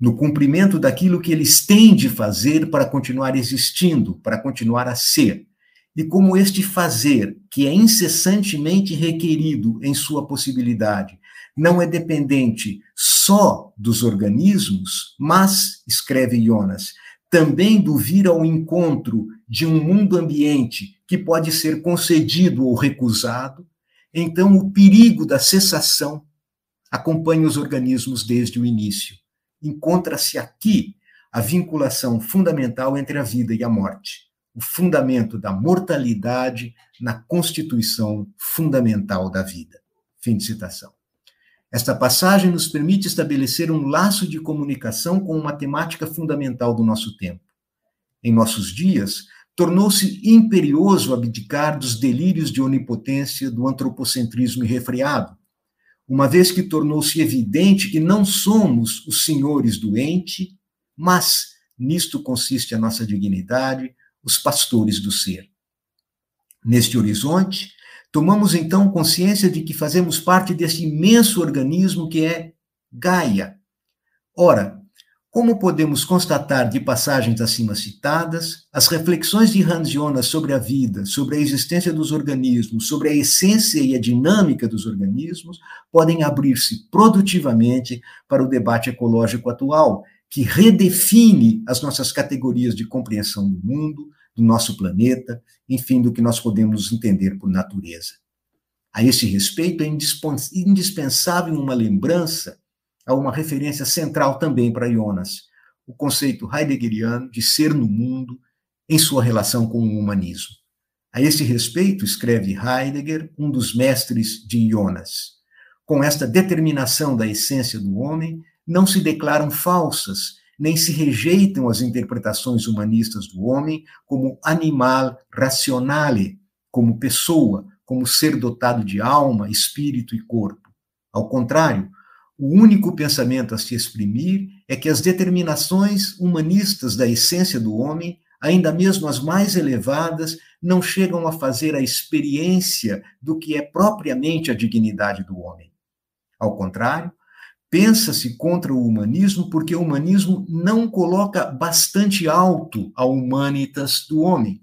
no cumprimento daquilo que eles têm de fazer para continuar existindo, para continuar a ser. E como este fazer, que é incessantemente requerido em sua possibilidade, não é dependente só dos organismos, mas, escreve Jonas, também do vir ao encontro de um mundo ambiente que pode ser concedido ou recusado, então o perigo da cessação acompanha os organismos desde o início. Encontra-se aqui a vinculação fundamental entre a vida e a morte, o fundamento da mortalidade na constituição fundamental da vida. Fim de citação. Esta passagem nos permite estabelecer um laço de comunicação com uma temática fundamental do nosso tempo. Em nossos dias, tornou-se imperioso abdicar dos delírios de onipotência do antropocentrismo irrefreado, uma vez que tornou-se evidente que não somos os senhores do ente, mas nisto consiste a nossa dignidade, os pastores do ser. Neste horizonte, Tomamos então consciência de que fazemos parte desse imenso organismo que é Gaia. Ora, como podemos constatar de passagens acima citadas, as reflexões de Hans Jonas sobre a vida, sobre a existência dos organismos, sobre a essência e a dinâmica dos organismos, podem abrir-se produtivamente para o debate ecológico atual, que redefine as nossas categorias de compreensão do mundo, do nosso planeta, enfim, do que nós podemos entender por natureza. A esse respeito, é indispensável uma lembrança a uma referência central também para Jonas, o conceito heideggeriano de ser no mundo em sua relação com o humanismo. A esse respeito, escreve Heidegger, um dos mestres de Jonas, com esta determinação da essência do homem, não se declaram falsas nem se rejeitam as interpretações humanistas do homem como animal racionale, como pessoa, como ser dotado de alma, espírito e corpo. Ao contrário, o único pensamento a se exprimir é que as determinações humanistas da essência do homem, ainda mesmo as mais elevadas, não chegam a fazer a experiência do que é propriamente a dignidade do homem. Ao contrário, pensa-se contra o humanismo porque o humanismo não coloca bastante alto a humanitas do homem.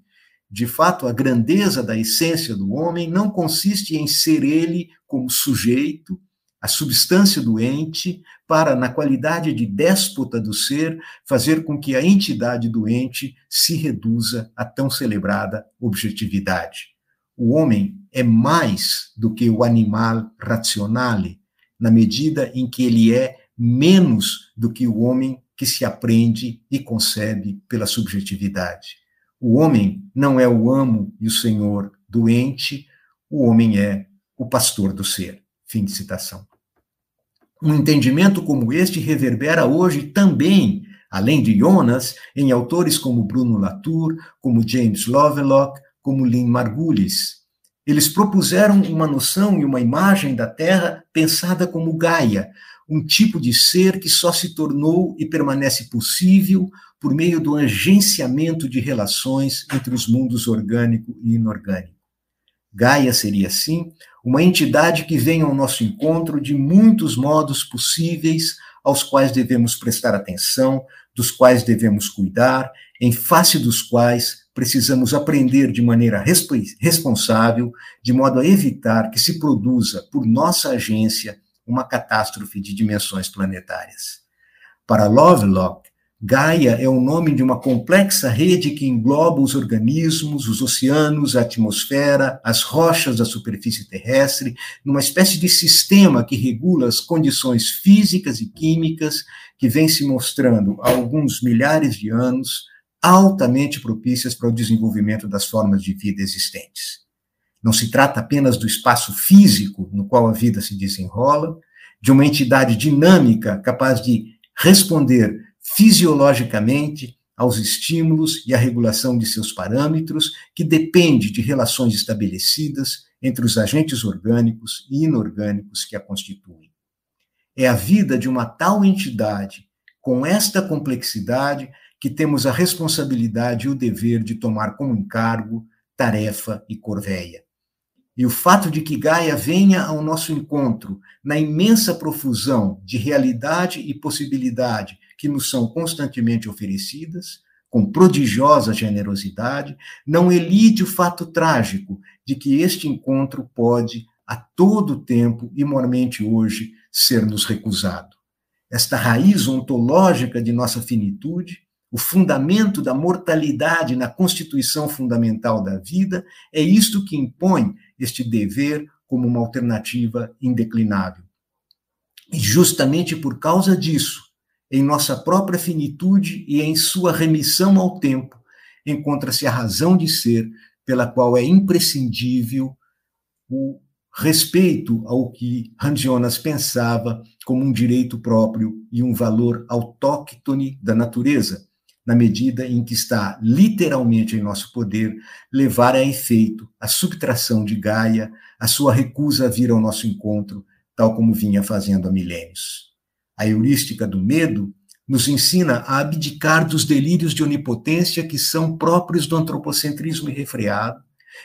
De fato, a grandeza da essência do homem não consiste em ser ele como sujeito, a substância do ente, para, na qualidade de déspota do ser, fazer com que a entidade do ente se reduza a tão celebrada objetividade. O homem é mais do que o animal racionale, na medida em que ele é menos do que o homem que se aprende e concebe pela subjetividade. O homem não é o amo e o senhor do ente, o homem é o pastor do ser. Fim de citação. Um entendimento como este reverbera hoje também, além de Jonas, em autores como Bruno Latour, como James Lovelock, como Lynn Margulis. Eles propuseram uma noção e uma imagem da Terra pensada como Gaia, um tipo de ser que só se tornou e permanece possível por meio do agenciamento de relações entre os mundos orgânico e inorgânico. Gaia seria, assim, uma entidade que vem ao nosso encontro de muitos modos possíveis aos quais devemos prestar atenção, dos quais devemos cuidar, em face dos quais precisamos aprender de maneira responsável, de modo a evitar que se produza, por nossa agência, uma catástrofe de dimensões planetárias. Para Lovelock, Gaia é o nome de uma complexa rede que engloba os organismos, os oceanos, a atmosfera, as rochas da superfície terrestre, numa espécie de sistema que regula as condições físicas e químicas que vem se mostrando há alguns milhares de anos altamente propícias para o desenvolvimento das formas de vida existentes. Não se trata apenas do espaço físico no qual a vida se desenrola, de uma entidade dinâmica capaz de responder fisiologicamente aos estímulos e à regulação de seus parâmetros, que depende de relações estabelecidas entre os agentes orgânicos e inorgânicos que a constituem. É a vida de uma tal entidade, com esta complexidade, que temos a responsabilidade e o dever de tomar como encargo, tarefa e corveia. E o fato de que Gaia venha ao nosso encontro na imensa profusão de realidade e possibilidade que nos são constantemente oferecidas, com prodigiosa generosidade, não elide o fato trágico de que este encontro pode, a todo tempo e mormente hoje, ser-nos recusado. Esta raiz ontológica de nossa finitude, o fundamento da mortalidade na constituição fundamental da vida, é isto que impõe este dever como uma alternativa indeclinável. E justamente por causa disso, em nossa própria finitude e em sua remissão ao tempo, encontra-se a razão de ser pela qual é imprescindível o respeito ao que Jonas pensava como um direito próprio e um valor autóctone da natureza, na medida em que está literalmente em nosso poder levar a efeito a subtração de Gaia, a sua recusa a vir ao nosso encontro, tal como vinha fazendo há milênios. A heurística do medo nos ensina a abdicar dos delírios de onipotência que são próprios do antropocentrismo irrefreado,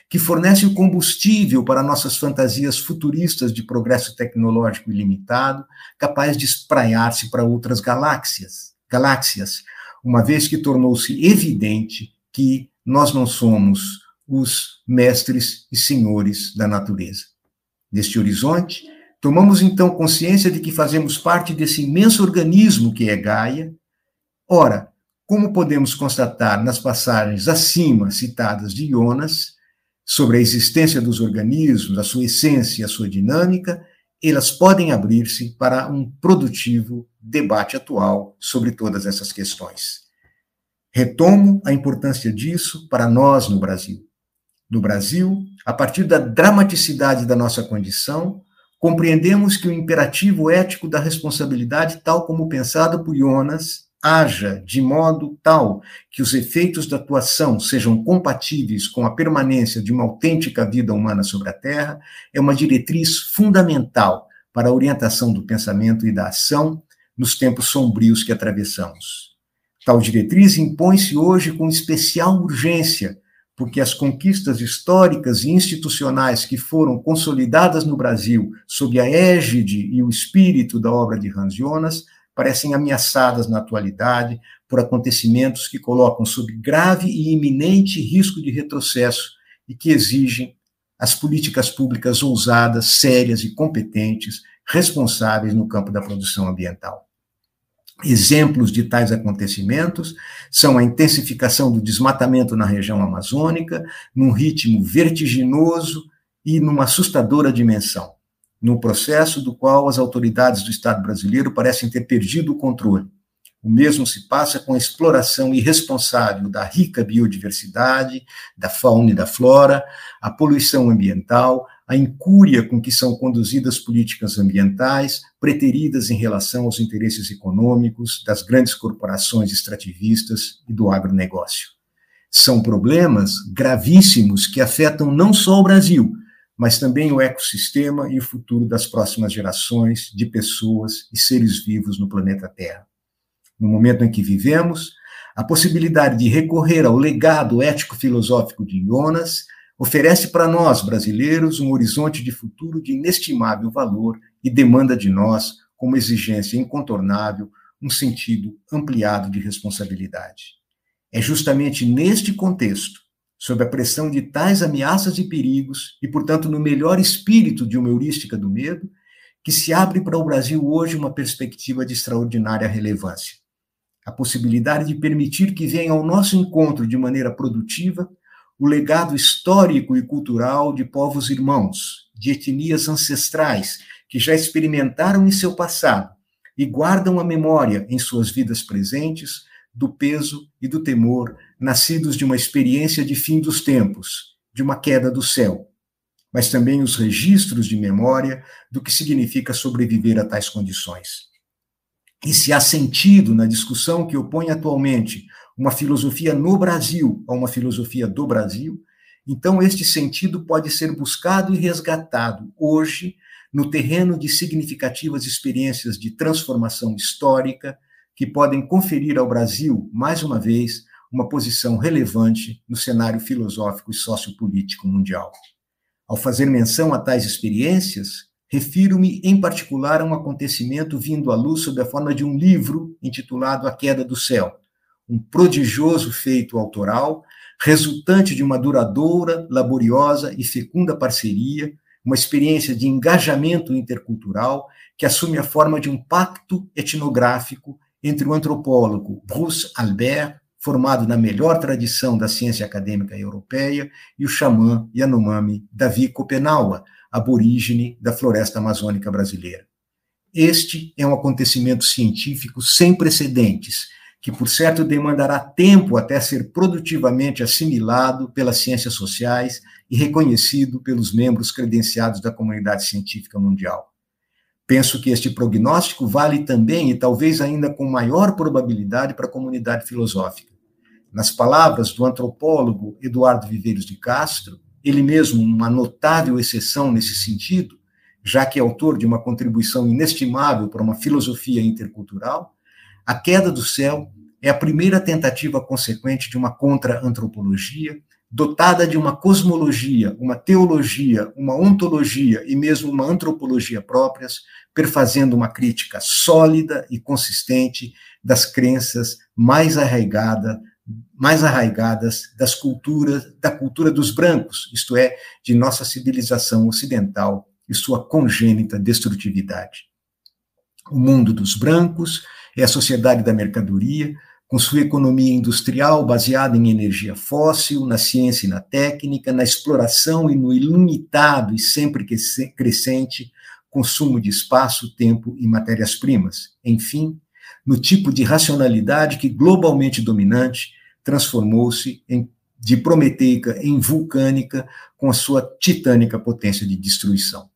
que fornece o combustível para nossas fantasias futuristas de progresso tecnológico ilimitado, capaz de espraiar-se para outras galáxias, galáxias, uma vez que tornou-se evidente que nós não somos os mestres e senhores da natureza. Neste horizonte, Tomamos então consciência de que fazemos parte desse imenso organismo que é Gaia. Ora, como podemos constatar nas passagens acima citadas de Jonas, sobre a existência dos organismos, a sua essência e a sua dinâmica, elas podem abrir-se para um produtivo debate atual sobre todas essas questões. Retomo a importância disso para nós no Brasil. No Brasil, a partir da dramaticidade da nossa condição, compreendemos que o imperativo ético da responsabilidade, tal como pensado por Jonas, haja de modo tal que os efeitos da atuação sejam compatíveis com a permanência de uma autêntica vida humana sobre a Terra, é uma diretriz fundamental para a orientação do pensamento e da ação nos tempos sombrios que atravessamos. Tal diretriz impõe-se hoje com especial urgência porque as conquistas históricas e institucionais que foram consolidadas no Brasil sob a égide e o espírito da obra de Hans Jonas parecem ameaçadas na atualidade por acontecimentos que colocam sob grave e iminente risco de retrocesso e que exigem as políticas públicas ousadas, sérias e competentes, responsáveis no campo da produção ambiental. Exemplos de tais acontecimentos são a intensificação do desmatamento na região amazônica, num ritmo vertiginoso e numa assustadora dimensão, num processo do qual as autoridades do Estado brasileiro parecem ter perdido o controle. O mesmo se passa com a exploração irresponsável da rica biodiversidade, da fauna e da flora, a poluição ambiental, a incúria com que são conduzidas políticas ambientais, preteridas em relação aos interesses econômicos das grandes corporações extrativistas e do agronegócio. São problemas gravíssimos que afetam não só o Brasil, mas também o ecossistema e o futuro das próximas gerações de pessoas e seres vivos no planeta Terra. No momento em que vivemos, a possibilidade de recorrer ao legado ético-filosófico de Jonas oferece para nós, brasileiros, um horizonte de futuro de inestimável valor e demanda de nós, como exigência incontornável, um sentido ampliado de responsabilidade. É justamente neste contexto, sob a pressão de tais ameaças e perigos, e, portanto, no melhor espírito de uma heurística do medo, que se abre para o Brasil hoje uma perspectiva de extraordinária relevância. A possibilidade de permitir que venha ao nosso encontro de maneira produtiva o legado histórico e cultural de povos irmãos, de etnias ancestrais que já experimentaram em seu passado e guardam a memória em suas vidas presentes do peso e do temor nascidos de uma experiência de fim dos tempos, de uma queda do céu, mas também os registros de memória do que significa sobreviver a tais condições. e se há sentido na discussão que opõe atualmente uma filosofia no Brasil a uma filosofia do Brasil, então este sentido pode ser buscado e resgatado hoje no terreno de significativas experiências de transformação histórica que podem conferir ao Brasil, mais uma vez, uma posição relevante no cenário filosófico e sociopolítico mundial. Ao fazer menção a tais experiências, refiro-me em particular a um acontecimento vindo à luz sob a forma de um livro intitulado A Queda do Céu, um prodigioso feito autoral, resultante de uma duradoura, laboriosa e fecunda parceria, uma experiência de engajamento intercultural que assume a forma de um pacto etnográfico entre o antropólogo Bruce Albert formado na melhor tradição da ciência acadêmica europeia, e o xamã Yanomami Davi Kopenawa, aborígene da floresta amazônica brasileira. Este é um acontecimento científico sem precedentes, que, por certo, demandará tempo até ser produtivamente assimilado pelas ciências sociais e reconhecido pelos membros credenciados da comunidade científica mundial. Penso que este prognóstico vale também, e talvez ainda com maior probabilidade, para a comunidade filosófica. Nas palavras do antropólogo Eduardo Viveiros de Castro, ele mesmo uma notável exceção nesse sentido, já que é autor de uma contribuição inestimável para uma filosofia intercultural, a queda do céu é a primeira tentativa consequente de uma contra-antropologia, dotada de uma cosmologia, uma teologia, uma ontologia e mesmo uma antropologia próprias, perfazendo uma crítica sólida e consistente das crenças mais arraigadas mais arraigadas das culturas, da cultura dos brancos, isto é, de nossa civilização ocidental e sua congênita destrutividade. O mundo dos brancos é a sociedade da mercadoria, com sua economia industrial baseada em energia fóssil, na ciência e na técnica, na exploração e no ilimitado e sempre crescente consumo de espaço, tempo e matérias-primas. Enfim, no tipo de racionalidade que, globalmente dominante, transformou-se de prometeica em vulcânica com a sua titânica potência de destruição.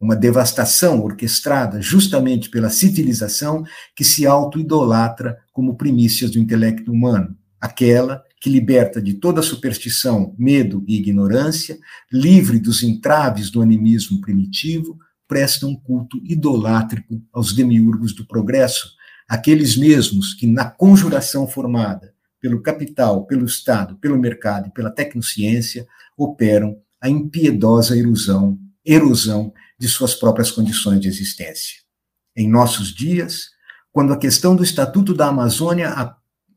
Uma devastação orquestrada justamente pela civilização que se auto-idolatra como primícias do intelecto humano, aquela que liberta de toda superstição, medo e ignorância, livre dos entraves do animismo primitivo, presta um culto idolátrico aos demiurgos do progresso, aqueles mesmos que, na conjuração formada pelo capital, pelo Estado, pelo mercado e pela tecnociência, operam a impiedosa erosão, erosão de suas próprias condições de existência. Em nossos dias, quando a questão do Estatuto da Amazônia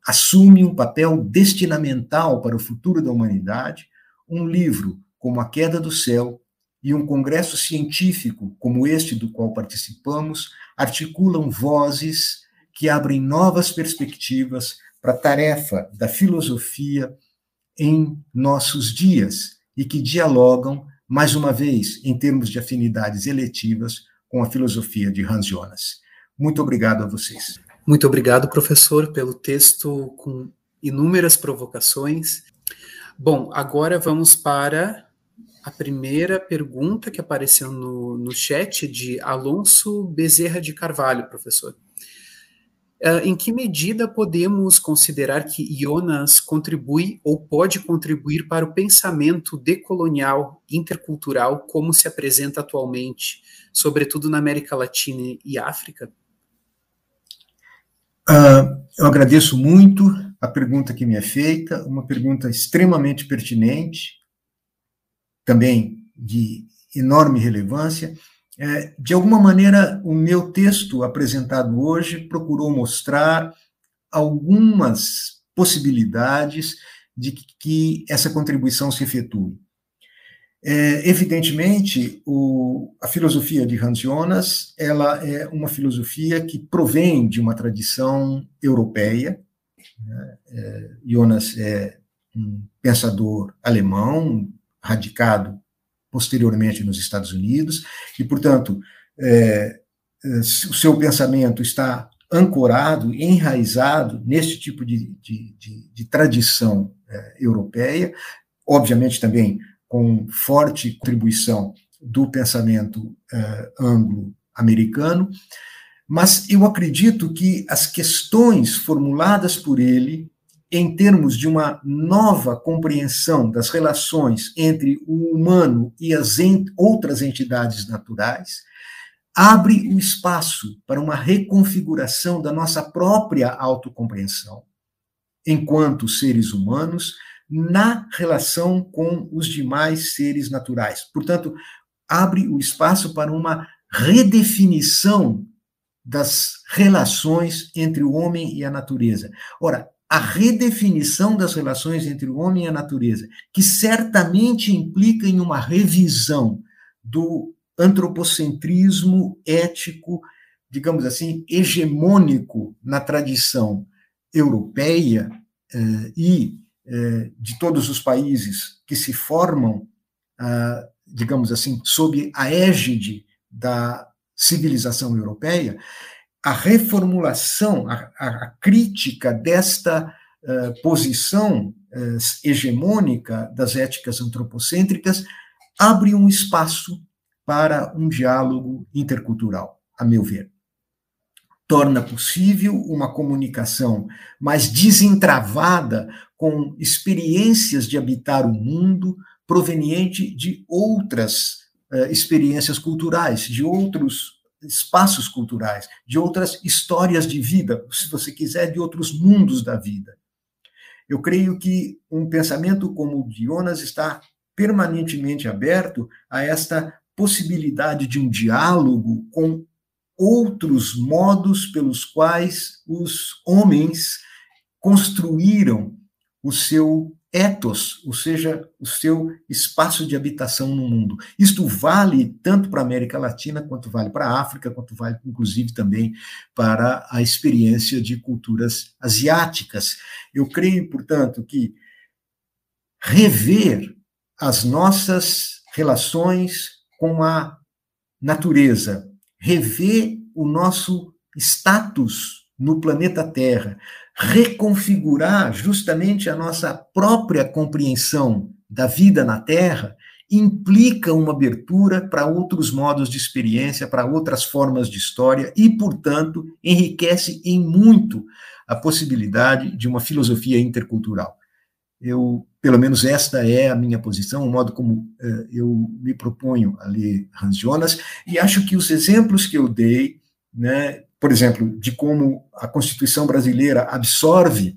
assume um papel destinamental para o futuro da humanidade, um livro como A Queda do Céu e um congresso científico como este do qual participamos articulam vozes que abrem novas perspectivas para a tarefa da filosofia em nossos dias e que dialogam, mais uma vez, em termos de afinidades eletivas, com a filosofia de Hans Jonas. Muito obrigado a vocês. Muito obrigado, professor, pelo texto com inúmeras provocações. Bom, agora vamos para a primeira pergunta que apareceu no, no chat de Alonso Bezerra de Carvalho, professor. Uh, em que medida podemos considerar que Jonas contribui ou pode contribuir para o pensamento decolonial, intercultural, como se apresenta atualmente, sobretudo na América Latina e África? Uh, eu agradeço muito a pergunta que me é feita, uma pergunta extremamente pertinente também de enorme relevância. É, de alguma maneira, o meu texto apresentado hoje procurou mostrar algumas possibilidades de que essa contribuição se efetue. É, evidentemente, o, a filosofia de Hans Jonas ela é uma filosofia que provém de uma tradição europeia. Né? É, Jonas é um pensador alemão, radicado posteriormente nos Estados Unidos, e, portanto, é, é, o seu pensamento está ancorado, enraizado neste tipo de, de, de, de tradição é, europeia, obviamente também com forte contribuição do pensamento é, anglo-americano, Mas eu acredito que as questões formuladas por ele, em termos de uma nova compreensão das relações entre o humano e as ent outras entidades naturais, abre o espaço para uma reconfiguração da nossa própria autocompreensão, enquanto seres humanos, na relação com os demais seres naturais. Portanto, abre o espaço para uma redefinição das relações entre o homem e a natureza. Ora, a redefinição das relações entre o homem e a natureza, que certamente implica em uma revisão do antropocentrismo ético, digamos assim, hegemônico na tradição europeia eh, e eh, de todos os países que se formam, ah, digamos assim, sob a égide da civilização europeia, a reformulação, a, a crítica desta uh, posição uh, hegemônica das éticas antropocêntricas abre um espaço para um diálogo intercultural, a meu ver. Torna possível uma comunicação mais desentravada com experiências de habitar o mundo proveniente de outras uh, experiências culturais, de outros espaços culturais, de outras histórias de vida, se você quiser, de outros mundos da vida. Eu creio que um pensamento como o de Jonas está permanentemente aberto a esta possibilidade de um diálogo com outros modos pelos quais os homens construíram o seu ethos, ou seja, o seu espaço de habitação no mundo. Isto vale tanto para a América Latina, quanto vale para a África, quanto vale, inclusive, também para a experiência de culturas asiáticas. Eu creio, portanto, que rever as nossas relações com a natureza, rever o nosso status no planeta Terra, reconfigurar justamente a nossa própria compreensão da vida na Terra, implica uma abertura para outros modos de experiência, para outras formas de história e, portanto, enriquece em muito a possibilidade de uma filosofia intercultural. Eu, pelo menos esta é a minha posição, o modo como uh, eu me proponho a ler Hans Jonas, e acho que os exemplos que eu dei, né, por exemplo, de como a Constituição brasileira absorve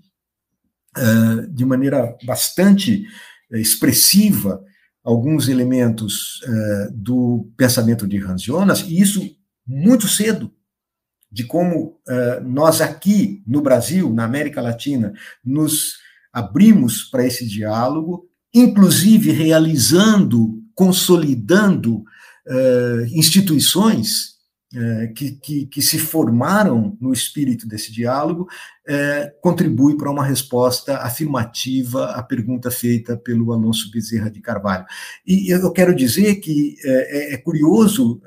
uh, de maneira bastante uh, expressiva alguns elementos uh, do pensamento de Hans Jonas, e isso muito cedo, de como nós aqui no Brasil, na América Latina, nos abrimos para esse diálogo, inclusive realizando, consolidando instituições é, que, que, que, se formaram no espírito desse diálogo, é, contribui para uma resposta afirmativa à pergunta feita pelo Alonso Bezerra de Carvalho. E eu quero dizer que é, é, é curioso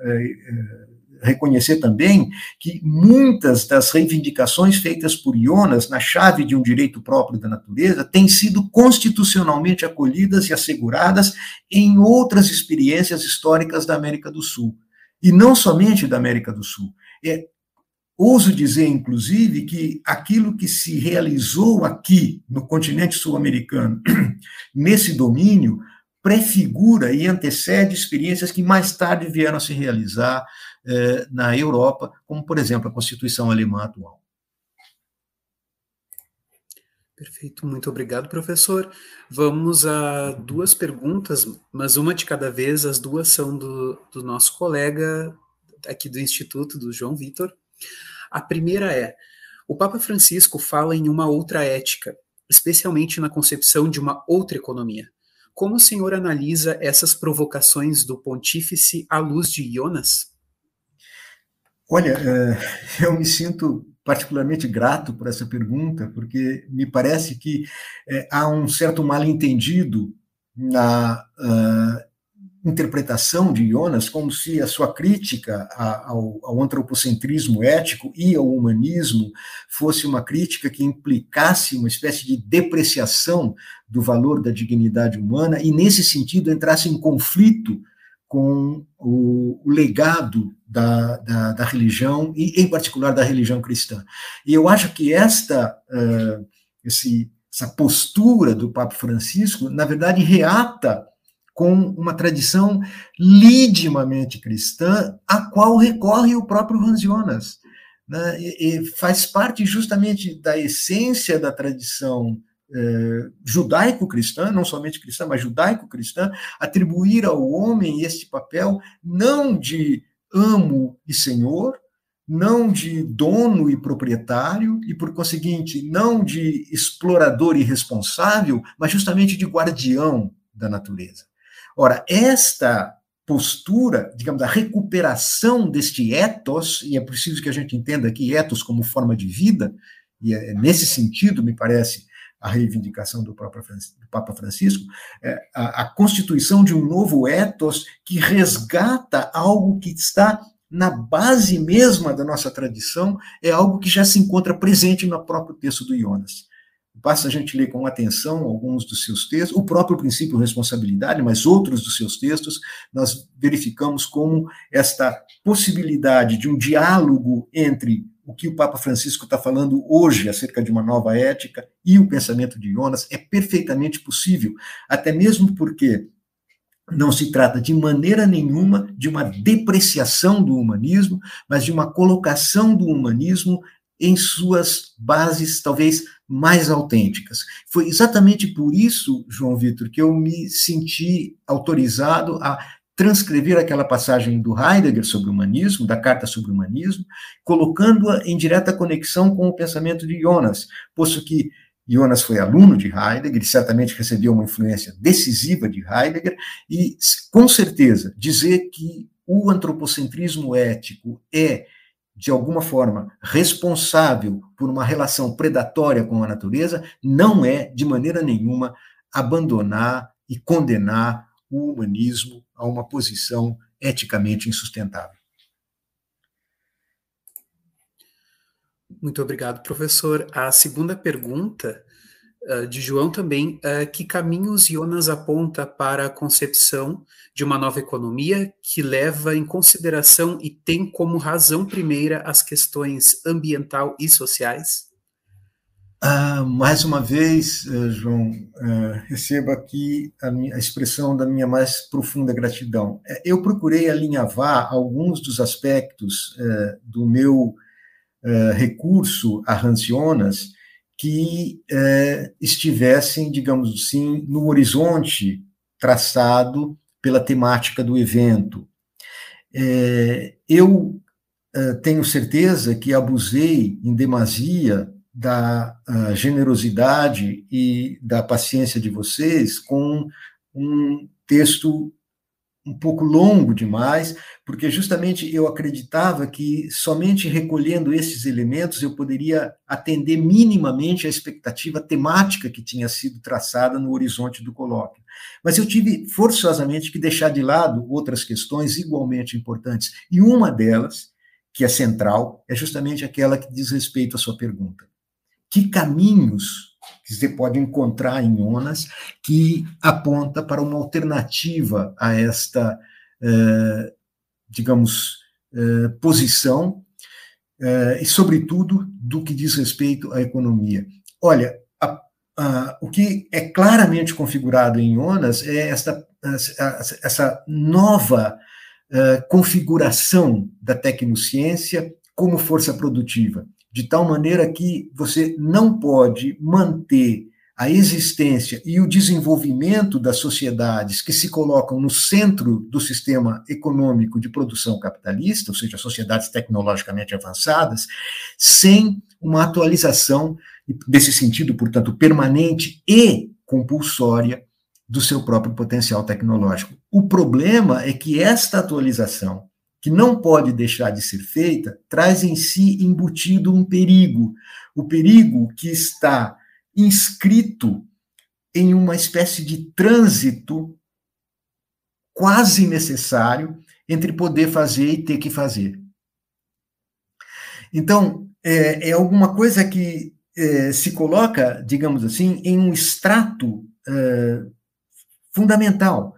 reconhecer também que muitas das reivindicações feitas por Jonas na chave de um direito próprio da natureza têm sido constitucionalmente acolhidas e asseguradas em outras experiências históricas da América do Sul e não somente da América do Sul. É, ouso dizer, inclusive, que aquilo que se realizou aqui no continente sul-americano, nesse domínio, prefigura e antecede experiências que mais tarde vieram a se realizar eh, na Europa, como, por exemplo, a Constituição Alemã atual. Perfeito, muito obrigado, professor. Vamos a duas perguntas, mas uma de cada vez, as duas são do, do nosso colega aqui do Instituto, do João Vitor. A primeira é: o Papa Francisco fala em uma outra ética, especialmente na concepção de uma outra economia. Como o senhor analisa essas provocações do pontífice à luz de Jonas? Olha, eh, eu me sinto particularmente grato por essa pergunta, porque me parece que é, há um certo mal-entendido na uh, interpretação de Jonas, como se a sua crítica ao, ao, antropocentrismo ético e ao humanismo fosse uma crítica que implicasse uma espécie de depreciação do valor da dignidade humana e, nesse sentido, entrasse em conflito com o, o legado da, da, da, religião, e em particular da religião cristã. E eu acho que esta, uh, esse, essa postura do Papa Francisco, na verdade, reata com uma tradição lidimamente cristã, a qual recorre o próprio Hans Jonas. Né? E, e faz parte justamente da essência da tradição é, judaico-cristã, não somente cristã, mas judaico-cristã, atribuir ao homem este papel não de amo e senhor, não de dono e proprietário, e por conseguinte, não de explorador e responsável, mas justamente de guardião da natureza. Ora, esta postura, digamos, a recuperação deste ethos, e é preciso que a gente entenda aqui ethos como forma de vida, e é nesse sentido, me parece, a reivindicação do, Papa Francisco, é a, a constituição de um novo ethos que resgata algo que está na base mesma da nossa tradição, é algo que já se encontra presente no próprio texto do Jonas. Basta a gente ler com atenção alguns dos seus textos, o próprio princípio responsabilidade, mas outros dos seus textos, nós verificamos como esta possibilidade de um diálogo entre o que o Papa Francisco está falando hoje acerca de uma nova ética e o pensamento de Jonas é perfeitamente possível, até mesmo porque não se trata de maneira nenhuma de uma depreciação do humanismo, mas de uma colocação do humanismo em suas bases talvez mais autênticas. Foi exatamente por isso, João Vitor, que eu me senti autorizado a transcrever aquela passagem do Heidegger sobre o humanismo, da Carta sobre o Humanismo, colocando-a em direta conexão com o pensamento de Jonas, posto que Jonas foi aluno de Heidegger, certamente recebeu uma influência decisiva de Heidegger, e com certeza dizer que o antropocentrismo ético é, de alguma forma, responsável por uma relação predatória com a natureza, não é, de maneira nenhuma, abandonar e condenar o humanismo a uma posição eticamente insustentável. Muito obrigado, professor. A segunda pergunta uh, de João também, uh, que caminhos Jonas aponta para a concepção de uma nova economia que leva em consideração e tem como razão primeira as questões ambiental e sociais? Ah, mais uma vez, eh, João, uh, receba aqui a, minha, a, expressão da minha mais profunda gratidão. Eh, eu procurei alinhavar alguns dos aspectos do meu recurso a Hans Jonas que estivessem, digamos assim, no horizonte traçado pela temática do evento. eu tenho certeza que abusei em demasia da uh, generosidade e da paciência de vocês com um texto um pouco longo demais, porque justamente eu acreditava que somente recolhendo esses elementos eu poderia atender minimamente a expectativa temática que tinha sido traçada no horizonte do colóquio. Mas eu tive forçosamente que deixar de lado outras questões igualmente importantes, e uma delas, que é central, é justamente aquela que diz respeito à sua pergunta que caminhos que você pode encontrar em Onas que aponta para uma alternativa a esta, eh, digamos, eh, posição eh, e, sobretudo, do que diz respeito à economia. Olha, a, a, o que é claramente configurado em Onas é esta, essa, essa nova configuração da tecnociência como força produtiva de tal maneira que você não pode manter a existência e o desenvolvimento das sociedades que se colocam no centro do sistema econômico de produção capitalista, ou seja, sociedades tecnologicamente avançadas, sem uma atualização, desse sentido, portanto, permanente e compulsória do seu próprio potencial tecnológico. O problema é que esta atualização que não pode deixar de ser feita, traz em si embutido um perigo. O perigo que está inscrito em uma espécie de trânsito quase necessário entre poder fazer e ter que fazer. Então, é, é alguma coisa que é, se coloca, digamos assim, em um extrato é, fundamental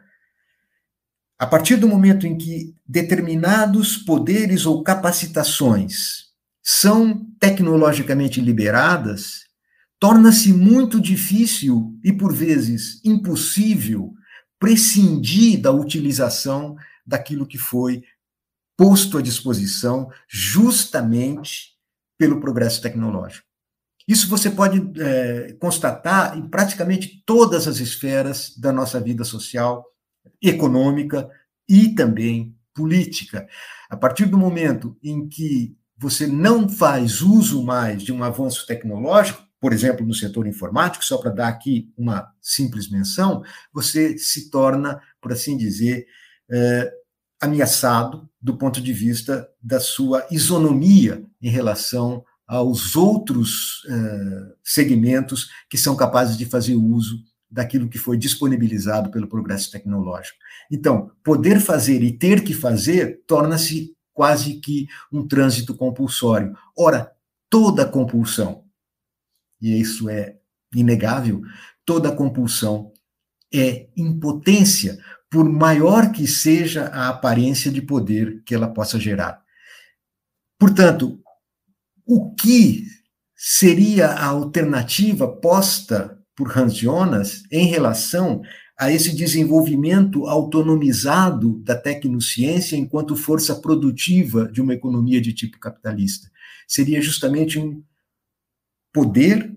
a partir do momento em que determinados poderes ou capacitações são tecnologicamente liberadas, torna-se muito difícil e, por vezes, impossível prescindir da utilização daquilo que foi posto à disposição justamente pelo progresso tecnológico. Isso você pode é, constatar em praticamente todas as esferas da nossa vida social, econômica e também política. A partir do momento em que você não faz uso mais de um avanço tecnológico, por exemplo, no setor informático, só para dar aqui uma simples menção, você se torna, por assim dizer, é, ameaçado do ponto de vista da sua isonomia em relação aos outros uh, segmentos que são capazes de fazer uso daquilo que foi disponibilizado pelo progresso tecnológico. Então, poder fazer e ter que fazer torna-se quase que um trânsito compulsório. Ora, toda compulsão, e isso é inegável, toda compulsão é impotência, por maior que seja a aparência de poder que ela possa gerar. Portanto, o que seria a alternativa posta por Hans Jonas em relação a esse desenvolvimento autonomizado da tecnociência enquanto força produtiva de uma economia de tipo capitalista? Seria justamente um poder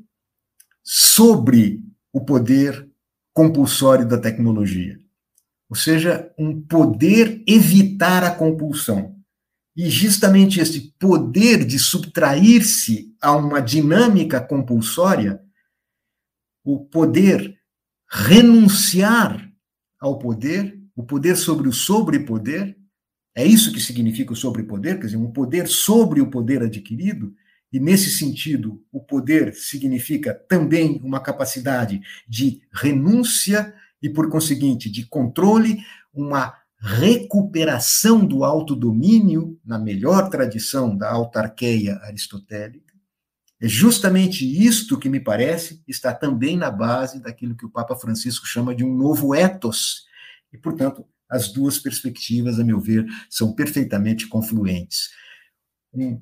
sobre o poder compulsório da tecnologia. Ou seja, um poder evitar a compulsão. E justamente esse poder de subtrair-se a uma dinâmica compulsória, o poder renunciar ao poder, o poder sobre o sobrepoder, é isso que significa o sobrepoder, quer dizer, um poder sobre o poder adquirido, e nesse sentido, o poder significa também uma capacidade de renúncia e, por conseguinte, de controle, uma recuperação do autodomínio, na melhor tradição da autarqueia aristotélica. É justamente isto que me parece está também na base daquilo que o Papa Francisco chama de um novo ethos. E, portanto, as duas perspectivas, a meu ver, são perfeitamente confluentes. Um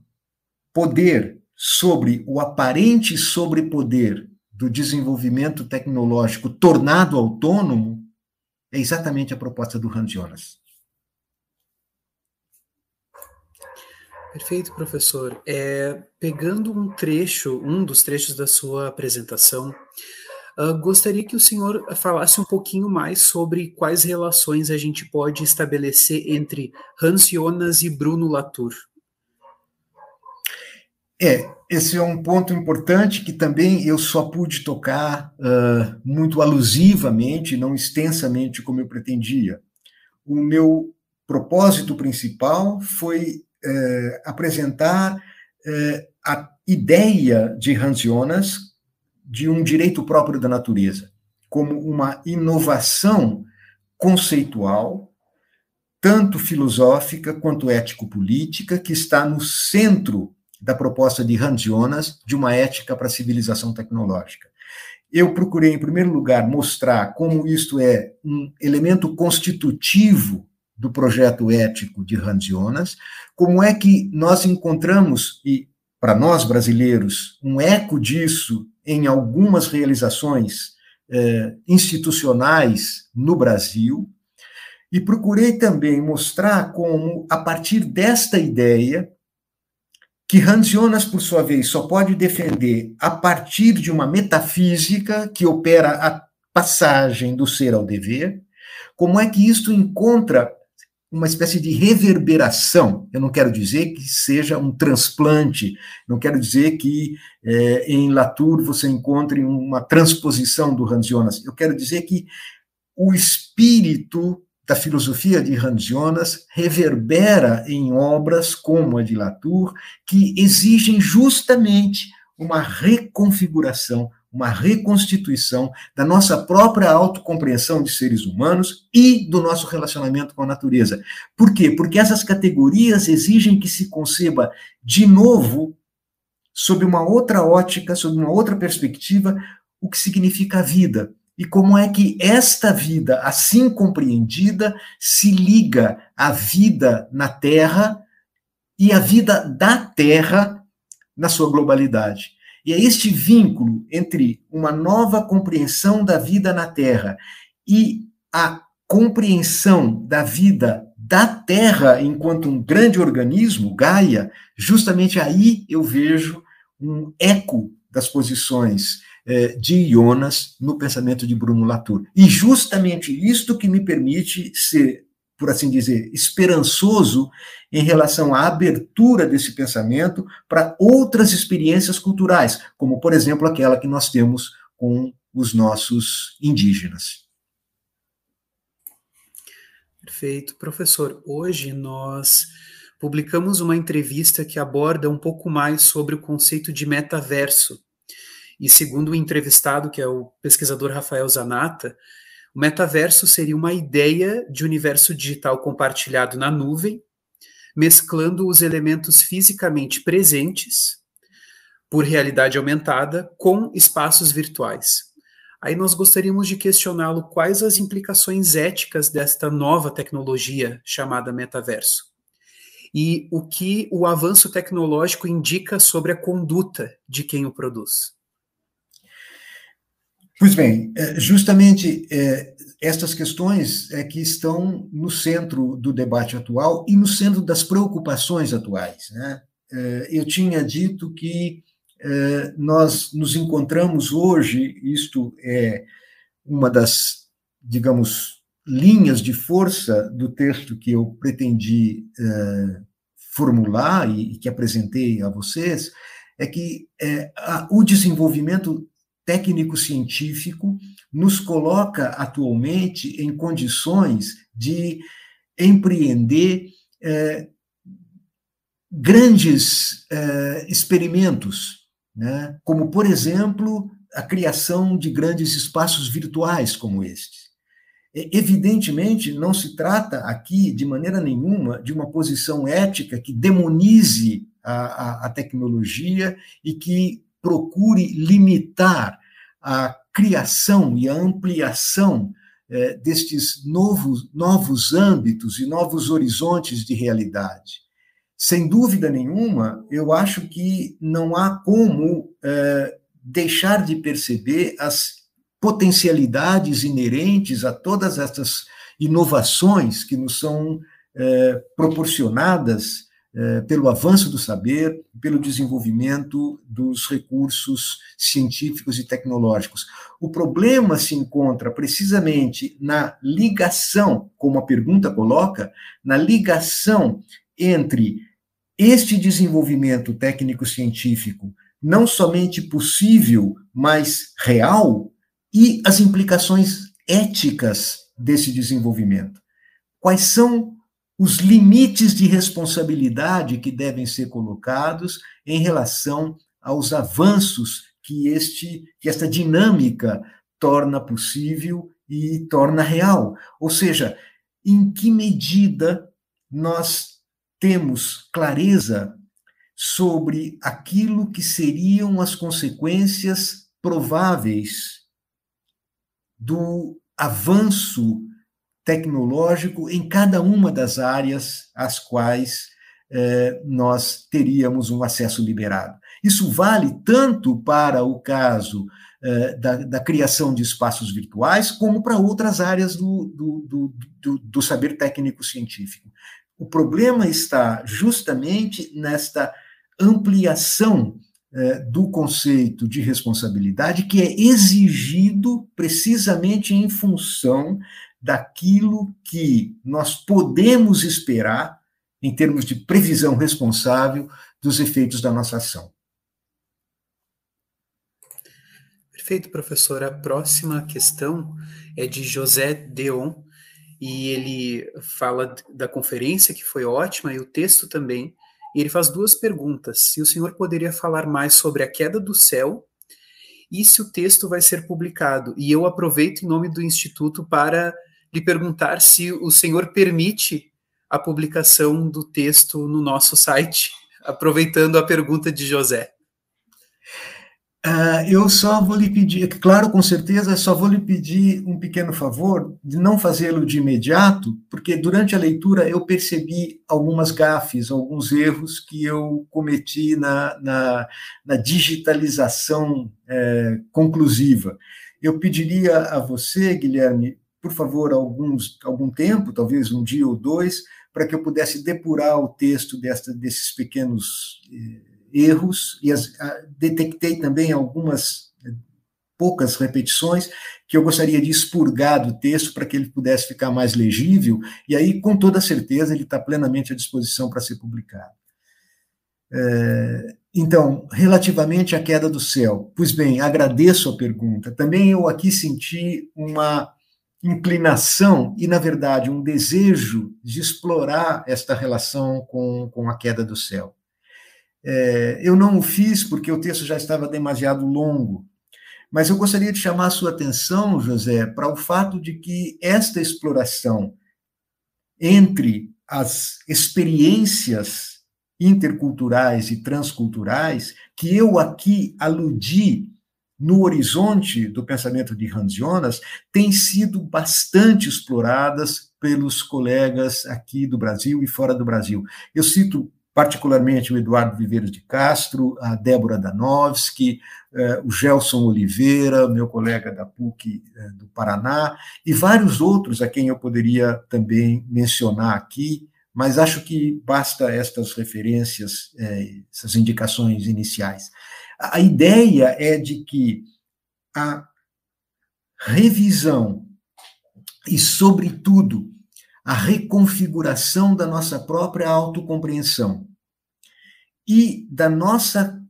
poder sobre o aparente sobrepoder do desenvolvimento tecnológico tornado autônomo é exatamente a proposta do Hans Jonas. Perfeito, professor. É, pegando um trecho, um dos trechos da sua apresentação, uh, gostaria que o senhor falasse um pouquinho mais sobre quais relações a gente pode estabelecer entre Hans Jonas e Bruno Latour. É, esse é um ponto importante que também eu só pude tocar uh, muito alusivamente, não extensamente como eu pretendia. O meu propósito principal foi uh, apresentar uh, a ideia de Hans Jonas de um direito próprio da natureza, como uma inovação conceitual, tanto filosófica quanto ético-política, que está no centro da proposta de Hans Jonas de uma ética para a civilização tecnológica. Eu procurei, em primeiro lugar, mostrar como isto é um elemento constitutivo do projeto ético de Hans Jonas, como é que nós encontramos, e para nós brasileiros, um eco disso em algumas realizações eh, institucionais no Brasil, e procurei também mostrar como, a partir desta ideia, que Hans Jonas, por sua vez, só pode defender a partir de uma metafísica que opera a passagem do ser ao dever, como é que isto encontra uma espécie de reverberação. Eu não quero dizer que seja um transplante, não quero dizer que é, em Latour você encontre uma transposição do Hans Jonas. Eu quero dizer que o espírito da filosofia de Hans Jonas reverbera em obras como a de Latour, que exigem justamente uma reconfiguração, uma reconstituição da nossa própria autocompreensão de seres humanos e do nosso relacionamento com a natureza. Por quê? Porque essas categorias exigem que se conceba de novo, sob uma outra ótica, sob uma outra perspectiva, o que significa a vida e como é que esta vida, assim compreendida, se liga à vida na Terra e à vida da Terra na sua globalidade. E é este vínculo entre uma nova compreensão da vida na Terra e a compreensão da vida da Terra enquanto um grande organismo, Gaia, justamente aí eu vejo um eco das posições eh, de Jonas no pensamento de Bruno Latour. E justamente isto que me permite ser, por assim dizer, esperançoso em relação à abertura desse pensamento para outras experiências culturais, como, por exemplo, aquela que nós temos com os nossos indígenas. Perfeito. Professor, hoje nós publicamos uma entrevista que aborda um pouco mais sobre o conceito de metaverso. E segundo o entrevistado, que é o pesquisador Rafael Zanata, o metaverso seria uma ideia de universo digital compartilhado na nuvem, mesclando os elementos fisicamente presentes por realidade aumentada com espaços virtuais. Aí nós gostaríamos de questioná-lo quais as implicações éticas desta nova tecnologia chamada metaverso. E o que o avanço tecnológico indica sobre a conduta de quem o produz. Pois bem, é, justamente é, estas questões é que estão no centro do debate atual e no centro das preocupações atuais. Né? É, eu tinha dito que nós nos encontramos hoje, isto é uma das, digamos, linhas de força do texto que eu pretendi formular e, que apresentei a vocês, é que o desenvolvimento técnico-científico nos coloca atualmente em condições de empreender grandes experimentos né? como, por exemplo, a criação de grandes espaços virtuais como este. Evidentemente, não se trata aqui, de maneira nenhuma, de uma posição ética que demonize a, a, a tecnologia e que procure limitar a criação e a ampliação eh, destes novos, novos âmbitos e novos horizontes de realidade. Sem dúvida nenhuma, eu acho que não há como é, deixar de perceber as potencialidades inerentes a todas essas inovações que nos são é, proporcionadas pelo avanço do saber, pelo desenvolvimento dos recursos científicos e tecnológicos. O problema se encontra precisamente na ligação, como a pergunta coloca, na ligação entre este desenvolvimento técnico-científico, não somente possível, mas real, e as implicações éticas desse desenvolvimento. Quais são os limites de responsabilidade que devem ser colocados em relação aos avanços que este que esta dinâmica torna possível e torna real. Ou seja, em que medida nós temos clareza sobre aquilo que seriam as consequências prováveis do avanço tecnológico em cada uma das áreas às quais eh, nós teríamos um acesso liberado. Isso vale tanto para o caso eh, da, da, criação de espaços virtuais, como para outras áreas do, do, do, do saber técnico-científico. O problema está justamente nesta ampliação eh, do conceito de responsabilidade que é exigido precisamente em função daquilo que nós podemos esperar em termos de previsão responsável dos efeitos da nossa ação. Perfeito, professor. A próxima questão é de José Deon, e ele fala da conferência, que foi ótima, e o texto também. E ele faz duas perguntas: se o senhor poderia falar mais sobre a queda do céu e se o texto vai ser publicado. E eu aproveito em nome do Instituto para lhe perguntar se o senhor permite a publicação do texto no nosso site, aproveitando a pergunta de José. Uh, eu só vou lhe pedir, claro, com certeza, só vou lhe pedir um pequeno favor de não fazê-lo de imediato, porque durante a leitura eu percebi algumas gafes, alguns erros que eu cometi na, na, na digitalização é, conclusiva. Eu pediria a você, Guilherme, por favor, alguns, algum tempo, talvez um dia ou dois, para que eu pudesse depurar o texto desta, desses pequenos. Eh, erros e as, a, detectei também algumas eh, poucas repetições que eu gostaria de expurgar do texto para que ele pudesse ficar mais legível, e aí, com toda certeza, ele está plenamente à disposição para ser publicado. É, então, relativamente à queda do céu, pois bem, agradeço a pergunta. Também eu aqui senti uma inclinação e, na verdade, um desejo de explorar esta relação com, com a queda do céu. É, eu não o fiz porque o texto já estava demasiado longo, mas eu gostaria de chamar a sua atenção, José, para o fato de que esta exploração entre as experiências interculturais e transculturais, que eu aqui aludi no horizonte do pensamento de Hans Jonas, tem sido bastante exploradas pelos colegas aqui do Brasil e fora do Brasil. Eu cito particularmente o Eduardo Viveiros de Castro, a Débora Danowski, eh, o Gelson Oliveira, meu colega da PUC eh, do Paraná, e vários outros a quem eu poderia também mencionar aqui, mas acho que basta estas referências, eh, essas indicações iniciais. A ideia é de que a revisão e, sobretudo, a reconfiguração da nossa própria autocompreensão e da nossa,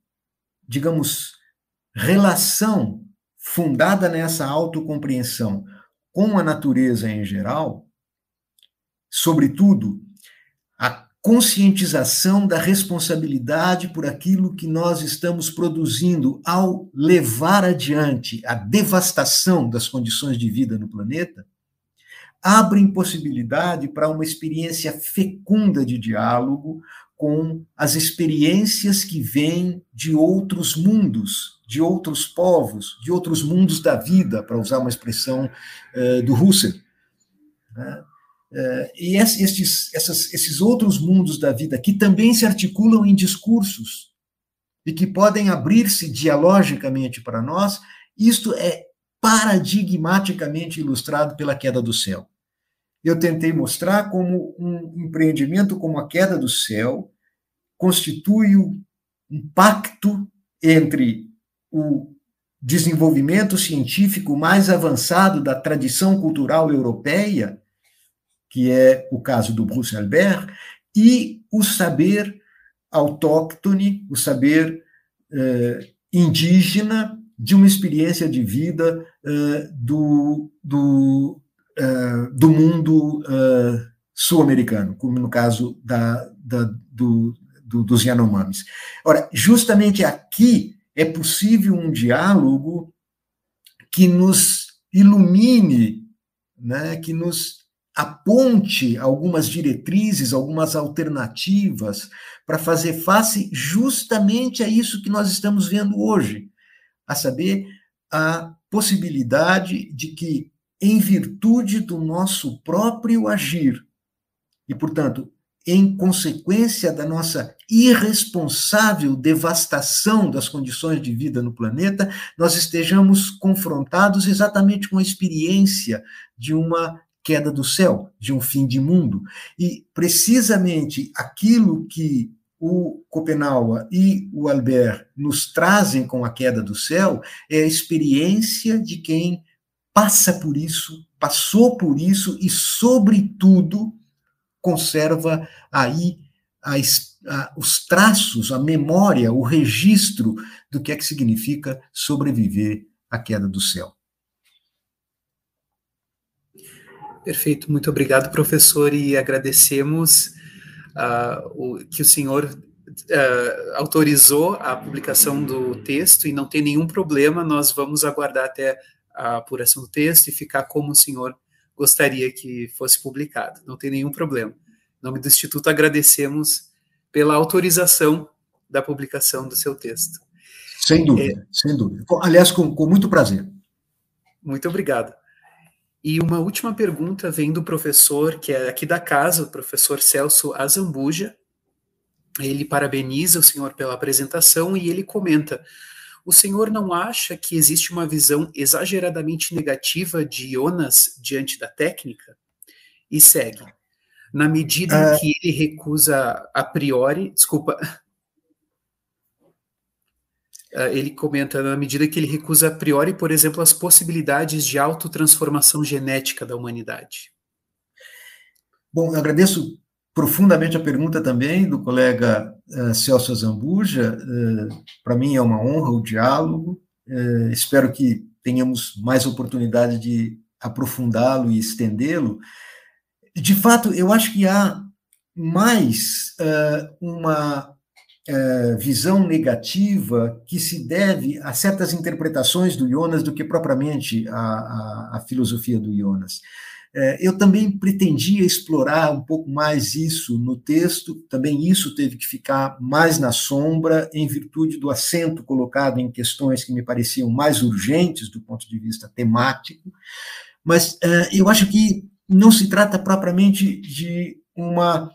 digamos, relação fundada nessa autocompreensão com a natureza em geral, sobretudo, conscientização da responsabilidade por aquilo que nós estamos produzindo ao levar adiante a devastação das condições de vida no planeta, abrem possibilidade para uma experiência fecunda de diálogo com as experiências que vêm de outros mundos, de outros povos, de outros mundos da vida, para usar uma expressão uh, do Husserl. Né? Uh, e esses, essas, esses outros mundos da vida, que também se articulam em discursos e que podem abrir-se dialogicamente para nós, isto é paradigmaticamente ilustrado pela queda do céu. Eu tentei mostrar como um empreendimento como a queda do céu constitui um pacto entre o desenvolvimento científico mais avançado da tradição cultural europeia, que é o caso do Bruce Albert, e o saber autóctone, o saber eh, indígena de uma experiência de vida eh, do, do, uh, do mundo uh, sul-americano, como no caso da, da, do, do, dos Yanomamis. Ora, justamente aqui é possível um diálogo que nos ilumine, né, que nos aponte algumas diretrizes, algumas alternativas para fazer face justamente a isso que nós estamos vendo hoje, a saber, a possibilidade de que em virtude do nosso próprio agir. E, portanto, em consequência da nossa irresponsável devastação das condições de vida no planeta, nós estejamos confrontados exatamente com a experiência de uma queda do céu, de um fim de mundo. E precisamente aquilo que o Copenhague e o Albert nos trazem com a queda do céu é a experiência de quem passa por isso, passou por isso e, sobretudo, conserva aí a, a, os traços, a memória, o registro do que é que significa sobreviver à queda do céu. Perfeito, muito obrigado, professor, e agradecemos uh, o, que o senhor uh, autorizou a publicação do texto e não tem nenhum problema, nós vamos aguardar até a apuração do texto e ficar como o senhor gostaria que fosse publicado. Não tem nenhum problema. Em nome do Instituto, agradecemos pela autorização da publicação do seu texto. Sem dúvida, é, sem dúvida. Aliás, com, com muito prazer. Muito obrigado. E uma última pergunta vem do professor, que é aqui da casa, o professor Celso Azambuja. Ele parabeniza o senhor pela apresentação e ele comenta: o senhor não acha que existe uma visão exageradamente negativa de Jonas diante da técnica? E segue. Na medida em é. que ele recusa a priori, desculpa, ele comenta na medida que ele recusa a priori, por exemplo, as possibilidades de autotransformação genética da humanidade. Bom, eu agradeço profundamente a pergunta também do colega uh, Celso Zambuja. Uh, Para mim é uma honra o diálogo. Uh, espero que tenhamos mais oportunidade de aprofundá-lo e estendê-lo. De fato, eu acho que há mais uma visão negativa que se deve a certas interpretações do Jonas do que propriamente a, a, a filosofia do Jonas. É, eu também pretendia explorar um pouco mais isso no texto, também isso teve que ficar mais na sombra, em virtude do acento colocado em questões que me pareciam mais urgentes do ponto de vista temático, mas é, eu acho que não se trata propriamente de uma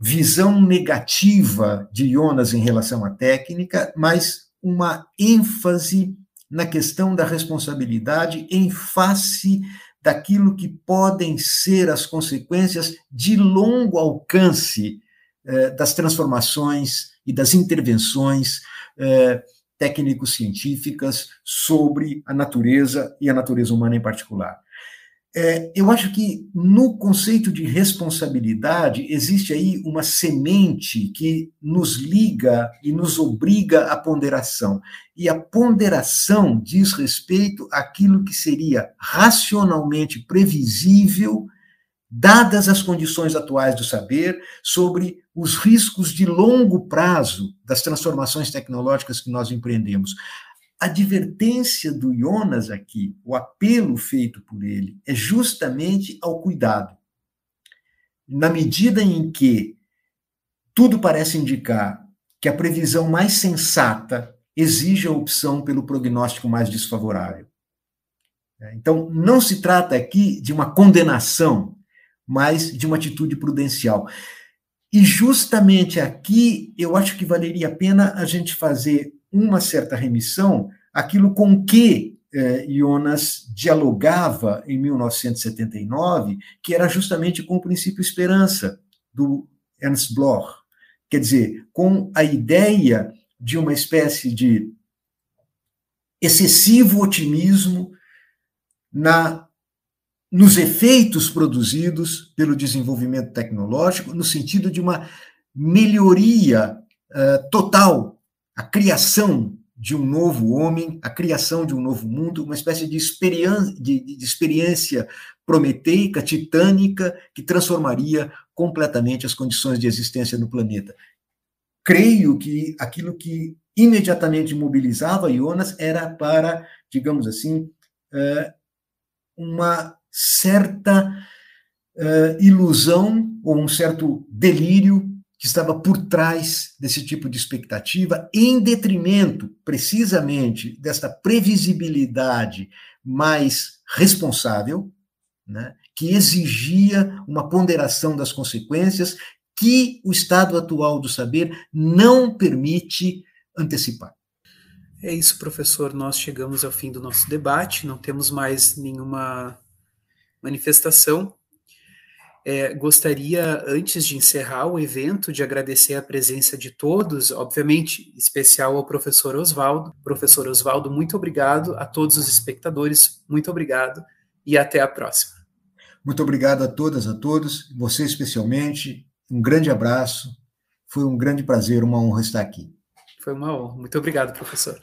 visão negativa de Jonas em relação à técnica, mas uma ênfase na questão da responsabilidade em face daquilo que podem ser as consequências de longo alcance eh, das transformações e das intervenções eh, técnico-científicas sobre a natureza e a natureza humana em particular. É, eu acho que no conceito de responsabilidade existe aí uma semente que nos liga e nos obriga à ponderação. E a ponderação diz respeito àquilo que seria racionalmente previsível, dadas as condições atuais do saber, sobre os riscos de longo prazo das transformações tecnológicas que nós empreendemos. A advertência do Jonas aqui, o apelo feito por ele, é justamente ao cuidado. Na medida em que tudo parece indicar que a previsão mais sensata exige a opção pelo prognóstico mais desfavorável. Então, não se trata aqui de uma condenação, mas de uma atitude prudencial. E justamente aqui eu acho que valeria a pena a gente fazer uma certa remissão aquilo com que eh, Jonas dialogava em 1979, que era justamente com o princípio esperança do Ernst Bloch, quer dizer, com a ideia de uma espécie de excessivo otimismo na nos efeitos produzidos pelo desenvolvimento tecnológico, no sentido de uma melhoria uh, total a criação de um novo homem, a criação de um novo mundo, uma espécie de experiência, de, de experiência prometeica, titânica, que transformaria completamente as condições de existência no planeta. Creio que aquilo que imediatamente mobilizava Jonas era para, digamos assim, eh, uma certa eh, ilusão ou um certo delírio que estava por trás desse tipo de expectativa, em detrimento, precisamente, desta previsibilidade mais responsável, né, que exigia uma ponderação das consequências que o estado atual do saber não permite antecipar. É isso, professor. Nós chegamos ao fim do nosso debate, não temos mais nenhuma manifestação. É, gostaria, antes de encerrar o evento, de agradecer a presença de todos, obviamente, especial ao professor Oswaldo. Professor Oswaldo, muito obrigado. A todos os espectadores, muito obrigado e até a próxima. Muito obrigado a todas, a todos, você especialmente. Um grande abraço. Foi um grande prazer, uma honra estar aqui. Foi uma honra. Muito obrigado, professor.